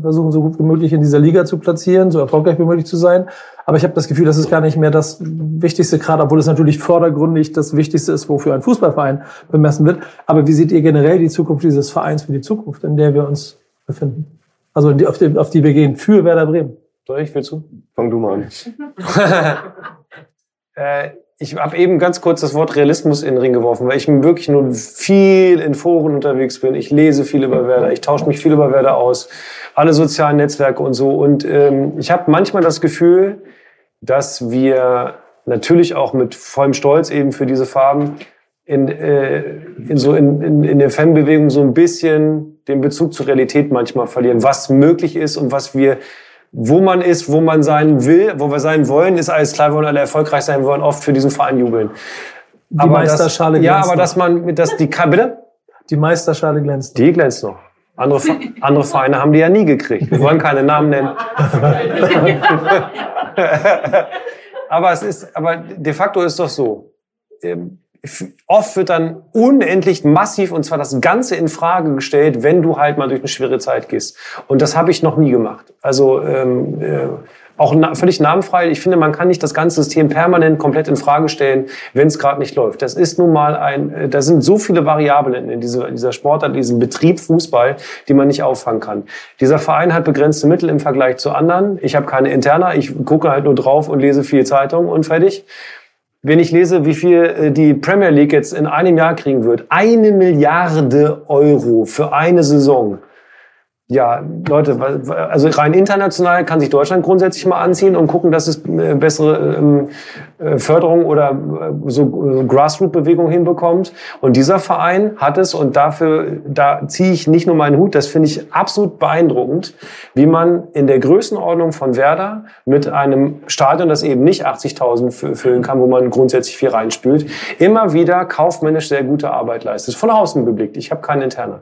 versuchen, so gut wie möglich in dieser Liga zu platzieren, so erfolgreich wie möglich zu sein. Aber ich habe das Gefühl, das ist gar nicht mehr das Wichtigste, gerade obwohl es natürlich vordergründig das Wichtigste ist, wofür ein Fußballverein bemessen wird. Aber wie seht ihr generell die Zukunft dieses Vereins für die Zukunft, in der wir uns befinden? Also die, auf, die, auf die wir gehen, für Werder Bremen. Soll ich, willst du? Fang du mal an. Äh, ich habe eben ganz kurz das Wort Realismus in den Ring geworfen, weil ich wirklich nur viel in Foren unterwegs bin. Ich lese viel über Werder, ich tausche mich viel über Werder aus, alle sozialen Netzwerke und so. Und ähm, ich habe manchmal das Gefühl, dass wir natürlich auch mit vollem Stolz eben für diese Farben in, äh, in, so in, in, in der Fanbewegung so ein bisschen den Bezug zur Realität manchmal verlieren, was möglich ist und was wir wo man ist, wo man sein will, wo wir sein wollen, ist alles klar, wir wollen alle erfolgreich sein, wir wollen oft für diesen Verein jubeln. Die Meisterschale das, Ja, glänzt aber noch. dass man, mit das, die, bitte? Die Meisterschale glänzt. Die glänzt noch. Andere, andere Vereine haben die ja nie gekriegt. Wir wollen keine Namen nennen. aber es ist, aber de facto ist doch so. Oft wird dann unendlich massiv und zwar das Ganze in Frage gestellt, wenn du halt mal durch eine schwere Zeit gehst. Und das habe ich noch nie gemacht. Also ähm, äh, auch na, völlig namenfrei. Ich finde, man kann nicht das ganze System permanent komplett in Frage stellen, wenn es gerade nicht läuft. Das ist nun mal ein, äh, da sind so viele Variablen in dieser, dieser Sportart, in diesem Betrieb Fußball, die man nicht auffangen kann. Dieser Verein hat begrenzte Mittel im Vergleich zu anderen. Ich habe keine Interna, ich gucke halt nur drauf und lese viel Zeitung und fertig. Wenn ich lese, wie viel äh, die Premier League jetzt in einem Jahr kriegen wird, eine Milliarde Euro für eine Saison. Ja, Leute, also rein international kann sich Deutschland grundsätzlich mal anziehen und gucken, dass es äh, bessere ähm, äh, Förderung oder äh, so Grassroot-Bewegung hinbekommt. Und dieser Verein hat es und dafür, da ziehe ich nicht nur meinen Hut, das finde ich absolut beeindruckend, wie man in der Größenordnung von Werder mit einem Stadion, das eben nicht 80.000 fü- füllen kann, wo man grundsätzlich viel reinspült, immer wieder kaufmännisch sehr gute Arbeit leistet. Von außen geblickt. Ich habe keinen Interner.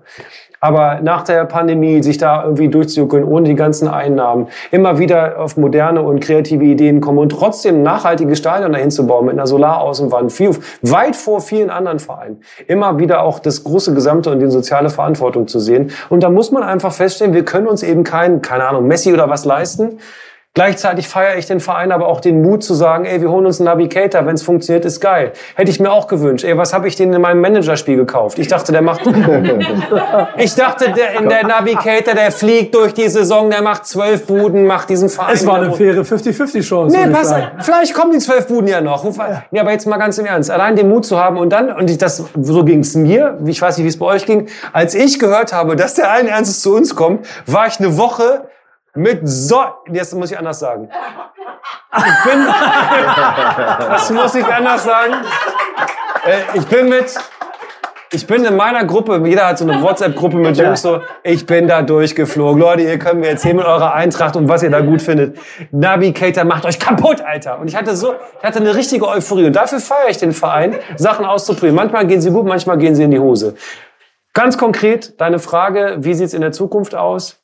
Aber nach der Pandemie sich da irgendwie durchzujuckeln, ohne die ganzen Einnahmen, immer wieder auf moderne und kreative Ideen kommen und trotzdem ein nachhaltiges Stadion dahin zu bauen mit einer Solaraußenwand, viel, weit vor vielen anderen Vereinen. Immer wieder auch das große Gesamte und die soziale Verantwortung zu sehen. Und da muss man einfach feststellen, wir können uns eben keinen, keine Ahnung, Messi oder was leisten. Gleichzeitig feiere ich den Verein aber auch den Mut zu sagen, ey, wir holen uns einen Navigator, wenn es funktioniert, ist geil. Hätte ich mir auch gewünscht. Ey, was habe ich denn in meinem Managerspiel gekauft? Ich dachte, der macht. ich dachte, der, in der Navigator, der fliegt durch die Saison, der macht zwölf Buden, macht diesen Verein. Es war eine faire 50-50-Chance. Nee, pass, sagen. vielleicht kommen die zwölf Buden ja noch. Nee, aber jetzt mal ganz im Ernst. Allein den Mut zu haben und dann, und ich, das, so ging es mir, ich weiß nicht, wie es bei euch ging, als ich gehört habe, dass der allen Ernstes zu uns kommt, war ich eine Woche mit so, jetzt muss ich anders sagen. Ich bin, das muss ich anders sagen. Äh, ich bin mit, ich bin in meiner Gruppe, jeder hat so eine WhatsApp-Gruppe mit Jungs so, ich bin da durchgeflogen. Leute, ihr könnt mir erzählen mit eurer Eintracht und was ihr da gut findet. Navigator macht euch kaputt, Alter. Und ich hatte so, ich hatte eine richtige Euphorie. Und dafür feiere ich den Verein, Sachen auszuprobieren. Manchmal gehen sie gut, manchmal gehen sie in die Hose. Ganz konkret, deine Frage, wie sieht's in der Zukunft aus?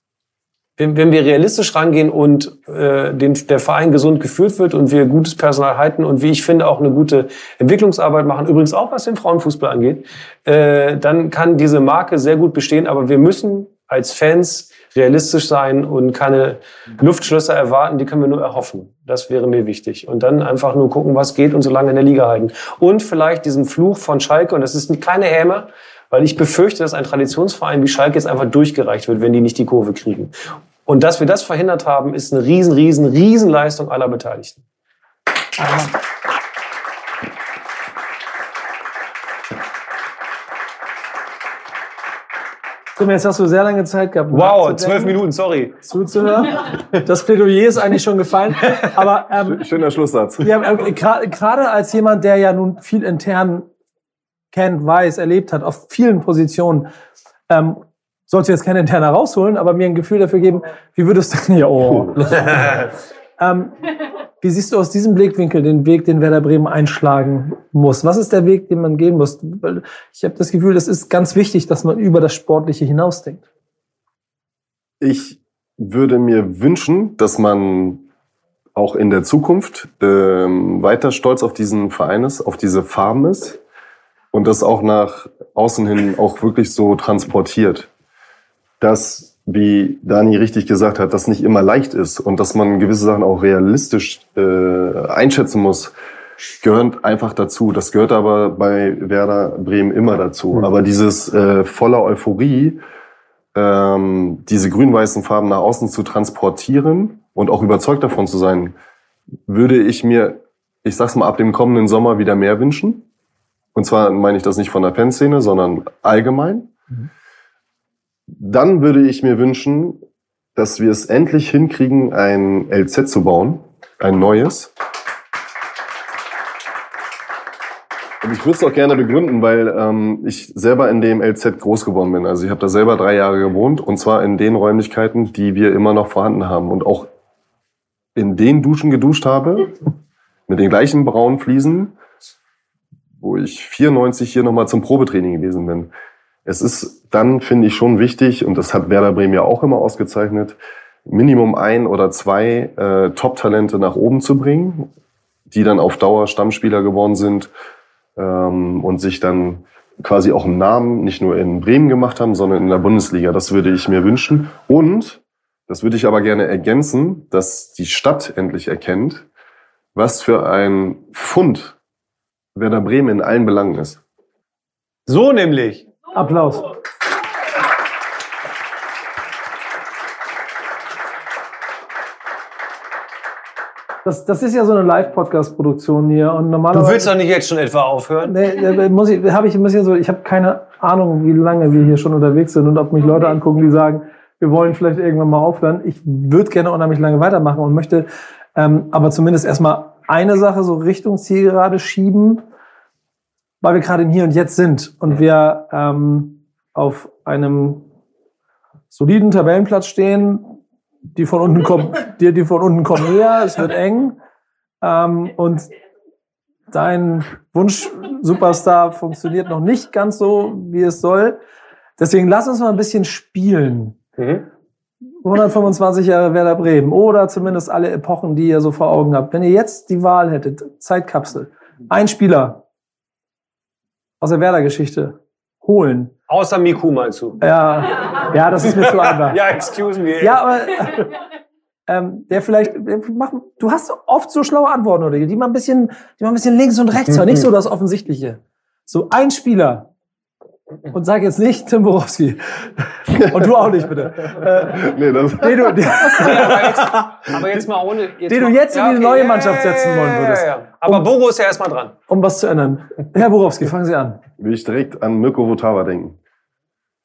Wenn, wenn wir realistisch rangehen und äh, den, der Verein gesund geführt wird und wir gutes Personal halten und wie ich finde auch eine gute Entwicklungsarbeit machen, übrigens auch was den Frauenfußball angeht, äh, dann kann diese Marke sehr gut bestehen. Aber wir müssen als Fans realistisch sein und keine Luftschlösser erwarten, die können wir nur erhoffen. Das wäre mir wichtig. Und dann einfach nur gucken, was geht und so lange in der Liga halten. Und vielleicht diesen Fluch von Schalke, und das ist keine Häme, weil ich befürchte, dass ein Traditionsverein wie Schalke jetzt einfach durchgereicht wird, wenn die nicht die Kurve kriegen. Und dass wir das verhindert haben, ist eine riesen, riesen, riesen Leistung aller Beteiligten. Tim, jetzt hast du sehr lange Zeit gehabt. Wow, nachzudenken, zwölf Minuten, sorry. Zuzuhören. Das Plädoyer ist eigentlich schon gefallen. Aber ähm, Schöner Schlusssatz. ja, äh, gra- gerade als jemand, der ja nun viel intern kennt, weiß, erlebt hat, auf vielen Positionen, ähm, sollst du jetzt keine interne rausholen, aber mir ein Gefühl dafür geben, wie würdest du, ja, oh. ähm, wie siehst du aus diesem Blickwinkel den Weg, den Werder Bremen einschlagen muss? Was ist der Weg, den man gehen muss? Weil Ich habe das Gefühl, es ist ganz wichtig, dass man über das Sportliche hinausdenkt. Ich würde mir wünschen, dass man auch in der Zukunft ähm, weiter stolz auf diesen Verein ist, auf diese Farben ist und das auch nach außen hin auch wirklich so transportiert. Dass, wie Dani richtig gesagt hat, das nicht immer leicht ist und dass man gewisse Sachen auch realistisch äh, einschätzen muss, gehört einfach dazu. Das gehört aber bei Werder Bremen immer dazu. Aber dieses äh, voller Euphorie, ähm, diese grün-weißen Farben nach außen zu transportieren und auch überzeugt davon zu sein, würde ich mir, ich sag's mal, ab dem kommenden Sommer wieder mehr wünschen. Und zwar meine ich das nicht von der Fanszene, sondern allgemein. Dann würde ich mir wünschen, dass wir es endlich hinkriegen, ein LZ zu bauen, ein neues. Und ich würde es auch gerne begründen, weil ähm, ich selber in dem LZ groß geworden bin. Also ich habe da selber drei Jahre gewohnt und zwar in den Räumlichkeiten, die wir immer noch vorhanden haben und auch in den Duschen geduscht habe, mit den gleichen braunen Fliesen, wo ich 94 hier nochmal zum Probetraining gewesen bin. Es ist dann, finde ich, schon wichtig, und das hat Werder Bremen ja auch immer ausgezeichnet, Minimum ein oder zwei äh, Top-Talente nach oben zu bringen, die dann auf Dauer Stammspieler geworden sind ähm, und sich dann quasi auch einen Namen nicht nur in Bremen gemacht haben, sondern in der Bundesliga. Das würde ich mir wünschen. Und, das würde ich aber gerne ergänzen, dass die Stadt endlich erkennt, was für ein Fund Werder Bremen in allen Belangen ist. So nämlich. Applaus. Das, das ist ja so eine Live-Podcast-Produktion hier und Du normalerweise. willst doch nicht jetzt schon etwa aufhören? Nee, nee, muss ich, habe ich ein bisschen so, ich habe keine Ahnung, wie lange wir hier schon unterwegs sind und ob mich Leute angucken, die sagen, wir wollen vielleicht irgendwann mal aufhören. Ich würde gerne unheimlich lange weitermachen und möchte ähm, aber zumindest erstmal eine Sache so Richtung Zielgerade schieben, weil wir gerade im Hier und Jetzt sind und wir ähm, auf einem soliden Tabellenplatz stehen, die von unten kommen, die, die von unten kommen eher, es wird eng. Ähm, und dein Wunsch-Superstar funktioniert noch nicht ganz so, wie es soll. Deswegen lass uns mal ein bisschen spielen. Mhm. 125 Jahre Werder Bremen oder zumindest alle Epochen, die ihr so vor Augen habt. Wenn ihr jetzt die Wahl hättet, Zeitkapsel, ein Spieler aus der Werder-Geschichte holen. Außer Miku meinst du? Ja, ja, das ist mir zu einfach. Ja, excuse me. Ja, aber ähm, der vielleicht, äh, mach, du hast oft so schlaue Antworten, oder die mal ein bisschen, die mal ein bisschen links und rechts war, nicht so das Offensichtliche. So ein Spieler. Und sag jetzt nicht Tim Borowski. Und du auch nicht, bitte. Äh, Nee, das, den, du, den, aber, jetzt, aber jetzt mal ohne. Jetzt Den du mal- jetzt in die neue Mannschaft setzen wollen würdest. Ja, ja, ja. Aber Boro ist ja erstmal dran. um was zu ändern. Herr Borowski, fangen Sie an. will ich direkt an Mirko Votava denken.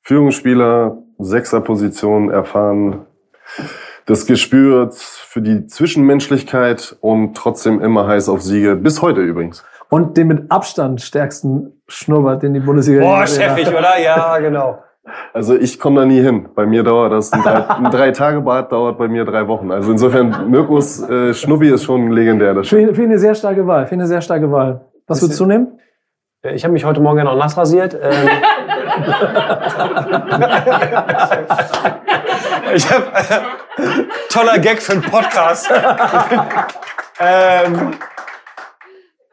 Führungsspieler, Sechserposition, erfahren, das Gespür für die Zwischenmenschlichkeit und trotzdem immer heiß auf Siege. Bis heute übrigens. Und den mit Abstand stärksten Schnurrbart, den die Bundesliga Boah, chefig, oder? Ja, genau. Also ich komme da nie hin. Bei mir dauert das, ein drei, ein drei Tage Bad dauert bei mir drei Wochen. Also insofern, Mirkos äh, Schnubbi ist schon legendär. Das Finde finde eine sehr starke Wahl. Finde eine sehr starke Wahl. Was würdest du nehmen? Ich habe mich heute Morgen ja noch nass rasiert. Ähm, ich habe toller Gag für einen Podcast. ähm,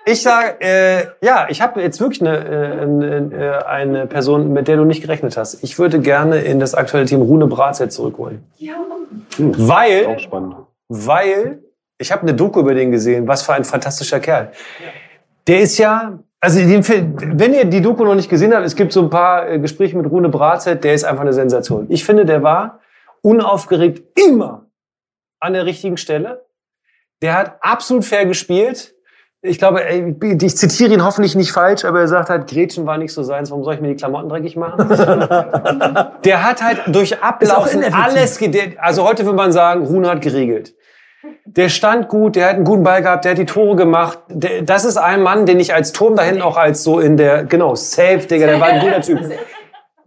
ich sage, äh, ja, ich habe jetzt wirklich eine, äh, eine, eine Person, mit der du nicht gerechnet hast. Ich würde gerne in das aktuelle Team Rune Bratzett zurückholen. Weil, auch spannend. weil ich habe eine Doku über den gesehen. Was für ein fantastischer Kerl. Der ist ja, also den Film, wenn ihr die Doku noch nicht gesehen habt, es gibt so ein paar äh, Gespräche mit Rune Bratzett, der ist einfach eine Sensation. Ich finde, der war unaufgeregt immer an der richtigen Stelle. Der hat absolut fair gespielt. Ich glaube, ich zitiere ihn hoffentlich nicht falsch, aber er sagt halt, Gretchen war nicht so seins, warum soll ich mir die Klamotten dreckig machen? der hat halt durch Ablaufen alles, also heute würde man sagen, Rune hat geregelt. Der stand gut, der hat einen guten Ball gehabt, der hat die Tore gemacht. Der, das ist ein Mann, den ich als Turm da hinten auch als so in der, genau, safe, Digga, der war ein guter Typ.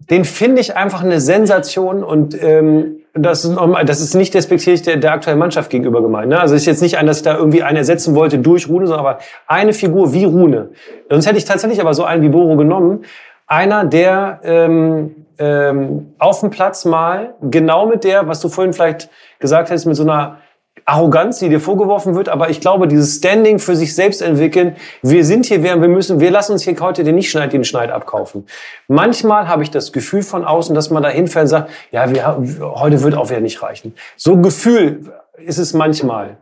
Den finde ich einfach eine Sensation und ähm, das, ist das ist nicht despektierlich der, der aktuellen Mannschaft gegenüber gemeint. Ne? Also es ist jetzt nicht ein, dass ich da irgendwie einen ersetzen wollte durch Rune, sondern aber eine Figur wie Rune. Sonst hätte ich tatsächlich aber so einen wie Boro genommen. Einer, der ähm, ähm, auf dem Platz mal genau mit der, was du vorhin vielleicht gesagt hast, mit so einer Arroganz, die dir vorgeworfen wird, aber ich glaube, dieses Standing für sich selbst entwickeln, wir sind hier, wer wir müssen, wir lassen uns hier heute den Nicht-Schneid, den Schneid abkaufen. Manchmal habe ich das Gefühl von außen, dass man da hinfällt und sagt, ja, wir, heute wird auch wieder nicht reichen. So ein Gefühl ist es manchmal.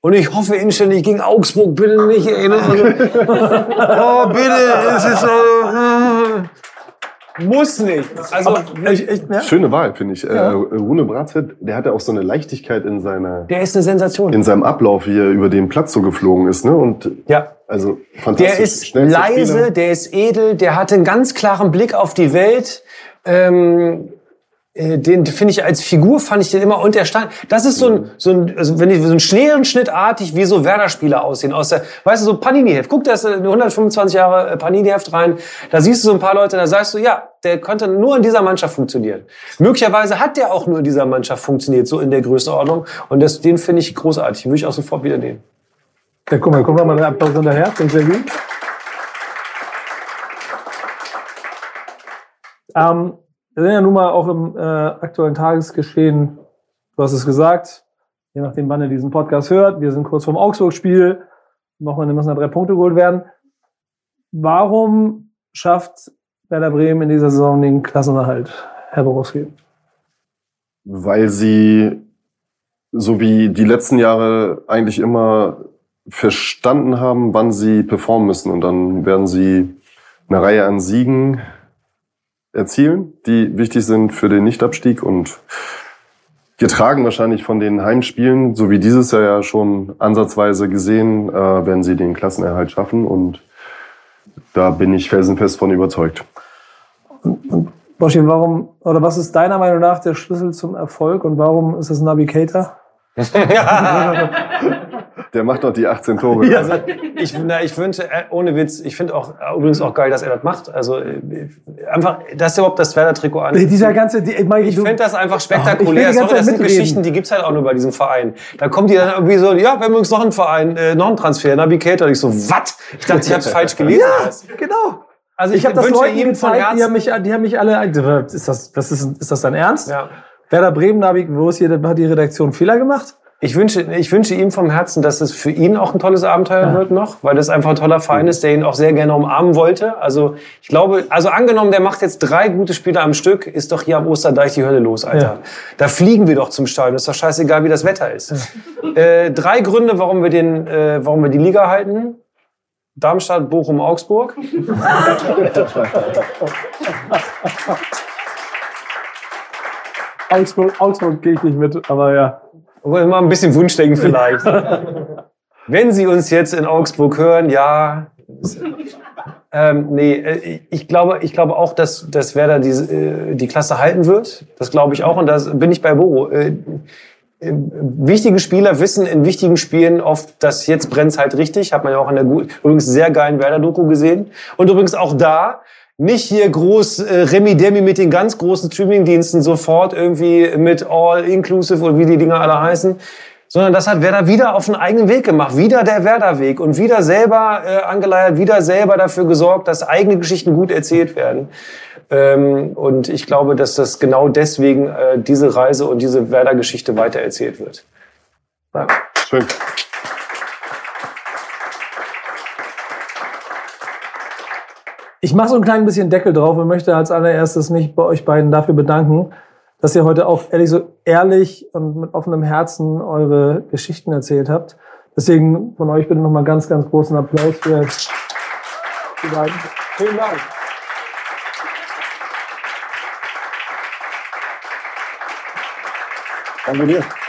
Und ich hoffe inständig gegen Augsburg, bitte nicht. ey, ne? oh, bitte, es ist so. Muss nicht. Also, Ich, ich, ja? Schöne Wahl, finde ich. Äh, Rune Bratzett, der hat ja auch so eine Leichtigkeit in, seiner, der ist eine Sensation. in seinem Ablauf, wie er über den Platz so geflogen ist. Ne? Und Ja. also fantastisch. Der ist Schnellster leise, Spieler. der ist edel, der hat einen ganz klaren Blick auf die Welt. Ähm, äh, den finde ich als Figur fand ich den immer und der stand. Das ist so ein so ein also wenn ich so ein Scherenschnittartig wie so Werder-Spieler aussehen aus der weißt du so Panini-Heft. Guck das in 125 Jahre äh, Panini-Heft rein. Da siehst du so ein paar Leute, da sagst du ja, der könnte nur in dieser Mannschaft funktionieren. Möglicherweise hat der auch nur in dieser Mannschaft funktioniert so in der Größenordnung und das, den finde ich großartig. Würde ich auch sofort wieder nehmen. Ja, guck mal, guck mal, der Applaus hinterher. Klingt sehr gut. Ähm, wir sind ja nun mal auch im äh, aktuellen Tagesgeschehen. Du hast es gesagt, je nachdem, wann ihr diesen Podcast hört. Wir sind kurz vorm Augsburg-Spiel. Nochmal müssen da drei Punkte geholt werden. Warum schafft Werder Bremen in dieser Saison den Klassenerhalt, Herr Borowski? weil sie so wie die letzten Jahre eigentlich immer verstanden haben, wann sie performen müssen. Und dann werden sie eine Reihe an Siegen erzielen, die wichtig sind für den Nichtabstieg und getragen wahrscheinlich von den Heimspielen, so wie dieses Jahr ja schon ansatzweise gesehen, äh, werden sie den Klassenerhalt schaffen und da bin ich felsenfest von überzeugt. Boschi, warum, oder was ist deiner Meinung nach der Schlüssel zum Erfolg und warum ist es Navigator? Der macht doch die 18 Tore. Also ich, na, ich wünsche, äh, ohne Witz, ich finde auch äh, übrigens auch geil, dass er das macht. Also äh, einfach, dass er überhaupt das Werder-Trikot an. Dieser ganze, die, ich, meine, Ich finde das einfach ich will spektakulär. Sorry, das sind. Geschichten, die gibt's halt auch nur bei diesem Verein. Da kommt die dann irgendwie so, ja, wir haben übrigens noch einen Verein, äh, noch einen Transfer, Navigator. Ich so, was? Ich dachte, ich habe es falsch gelesen. Ja, genau. Also Ich habe das Leuten gezeigt, die haben, mich, die haben mich alle. Ist das, was ist, ist das dein Ernst? Ja. Werder Bremen, Navi, wo ist hier, hat die Redaktion Fehler gemacht? Ich wünsche, ich wünsche ihm vom Herzen, dass es für ihn auch ein tolles Abenteuer wird noch, weil das einfach ein toller Verein ist, der ihn auch sehr gerne umarmen wollte. Also ich glaube, also angenommen, der macht jetzt drei gute Spiele am Stück, ist doch hier am Osterdeich die Hölle los, Alter. Ja. Da fliegen wir doch zum Stadion. Ist doch scheißegal, wie das Wetter ist. Äh, drei Gründe, warum wir den, äh, warum wir die Liga halten. Darmstadt, Bochum, Augsburg. Augsburg, Augsburg gehe ich nicht mit, aber ja. Mal ein bisschen Wunschdenken vielleicht. Wenn Sie uns jetzt in Augsburg hören, ja. Ähm, nee, äh, ich glaube, ich glaube auch, dass, dass Werder die, äh, die Klasse halten wird. Das glaube ich auch und da bin ich bei Boro. Äh, wichtige Spieler wissen in wichtigen Spielen oft, dass jetzt brennt's halt richtig. Hat man ja auch in der übrigens sehr geilen Werder-Doku gesehen. Und übrigens auch da nicht hier groß äh, Remi Demi mit den ganz großen Streaming-Diensten sofort irgendwie mit All-Inclusive und wie die Dinger alle heißen, sondern das hat Werder wieder auf einen eigenen Weg gemacht, wieder der Werder-Weg und wieder selber äh, angeleiert, wieder selber dafür gesorgt, dass eigene Geschichten gut erzählt werden. Ähm, und ich glaube, dass das genau deswegen äh, diese Reise und diese Werder-Geschichte weitererzählt wird. Ja. Schön. Ich mache so ein klein bisschen Deckel drauf und möchte als allererstes mich bei euch beiden dafür bedanken, dass ihr heute auch ehrlich so ehrlich und mit offenem Herzen eure Geschichten erzählt habt. Deswegen von euch bitte nochmal ganz, ganz großen Applaus für die beiden. Vielen Dank. Danke dir.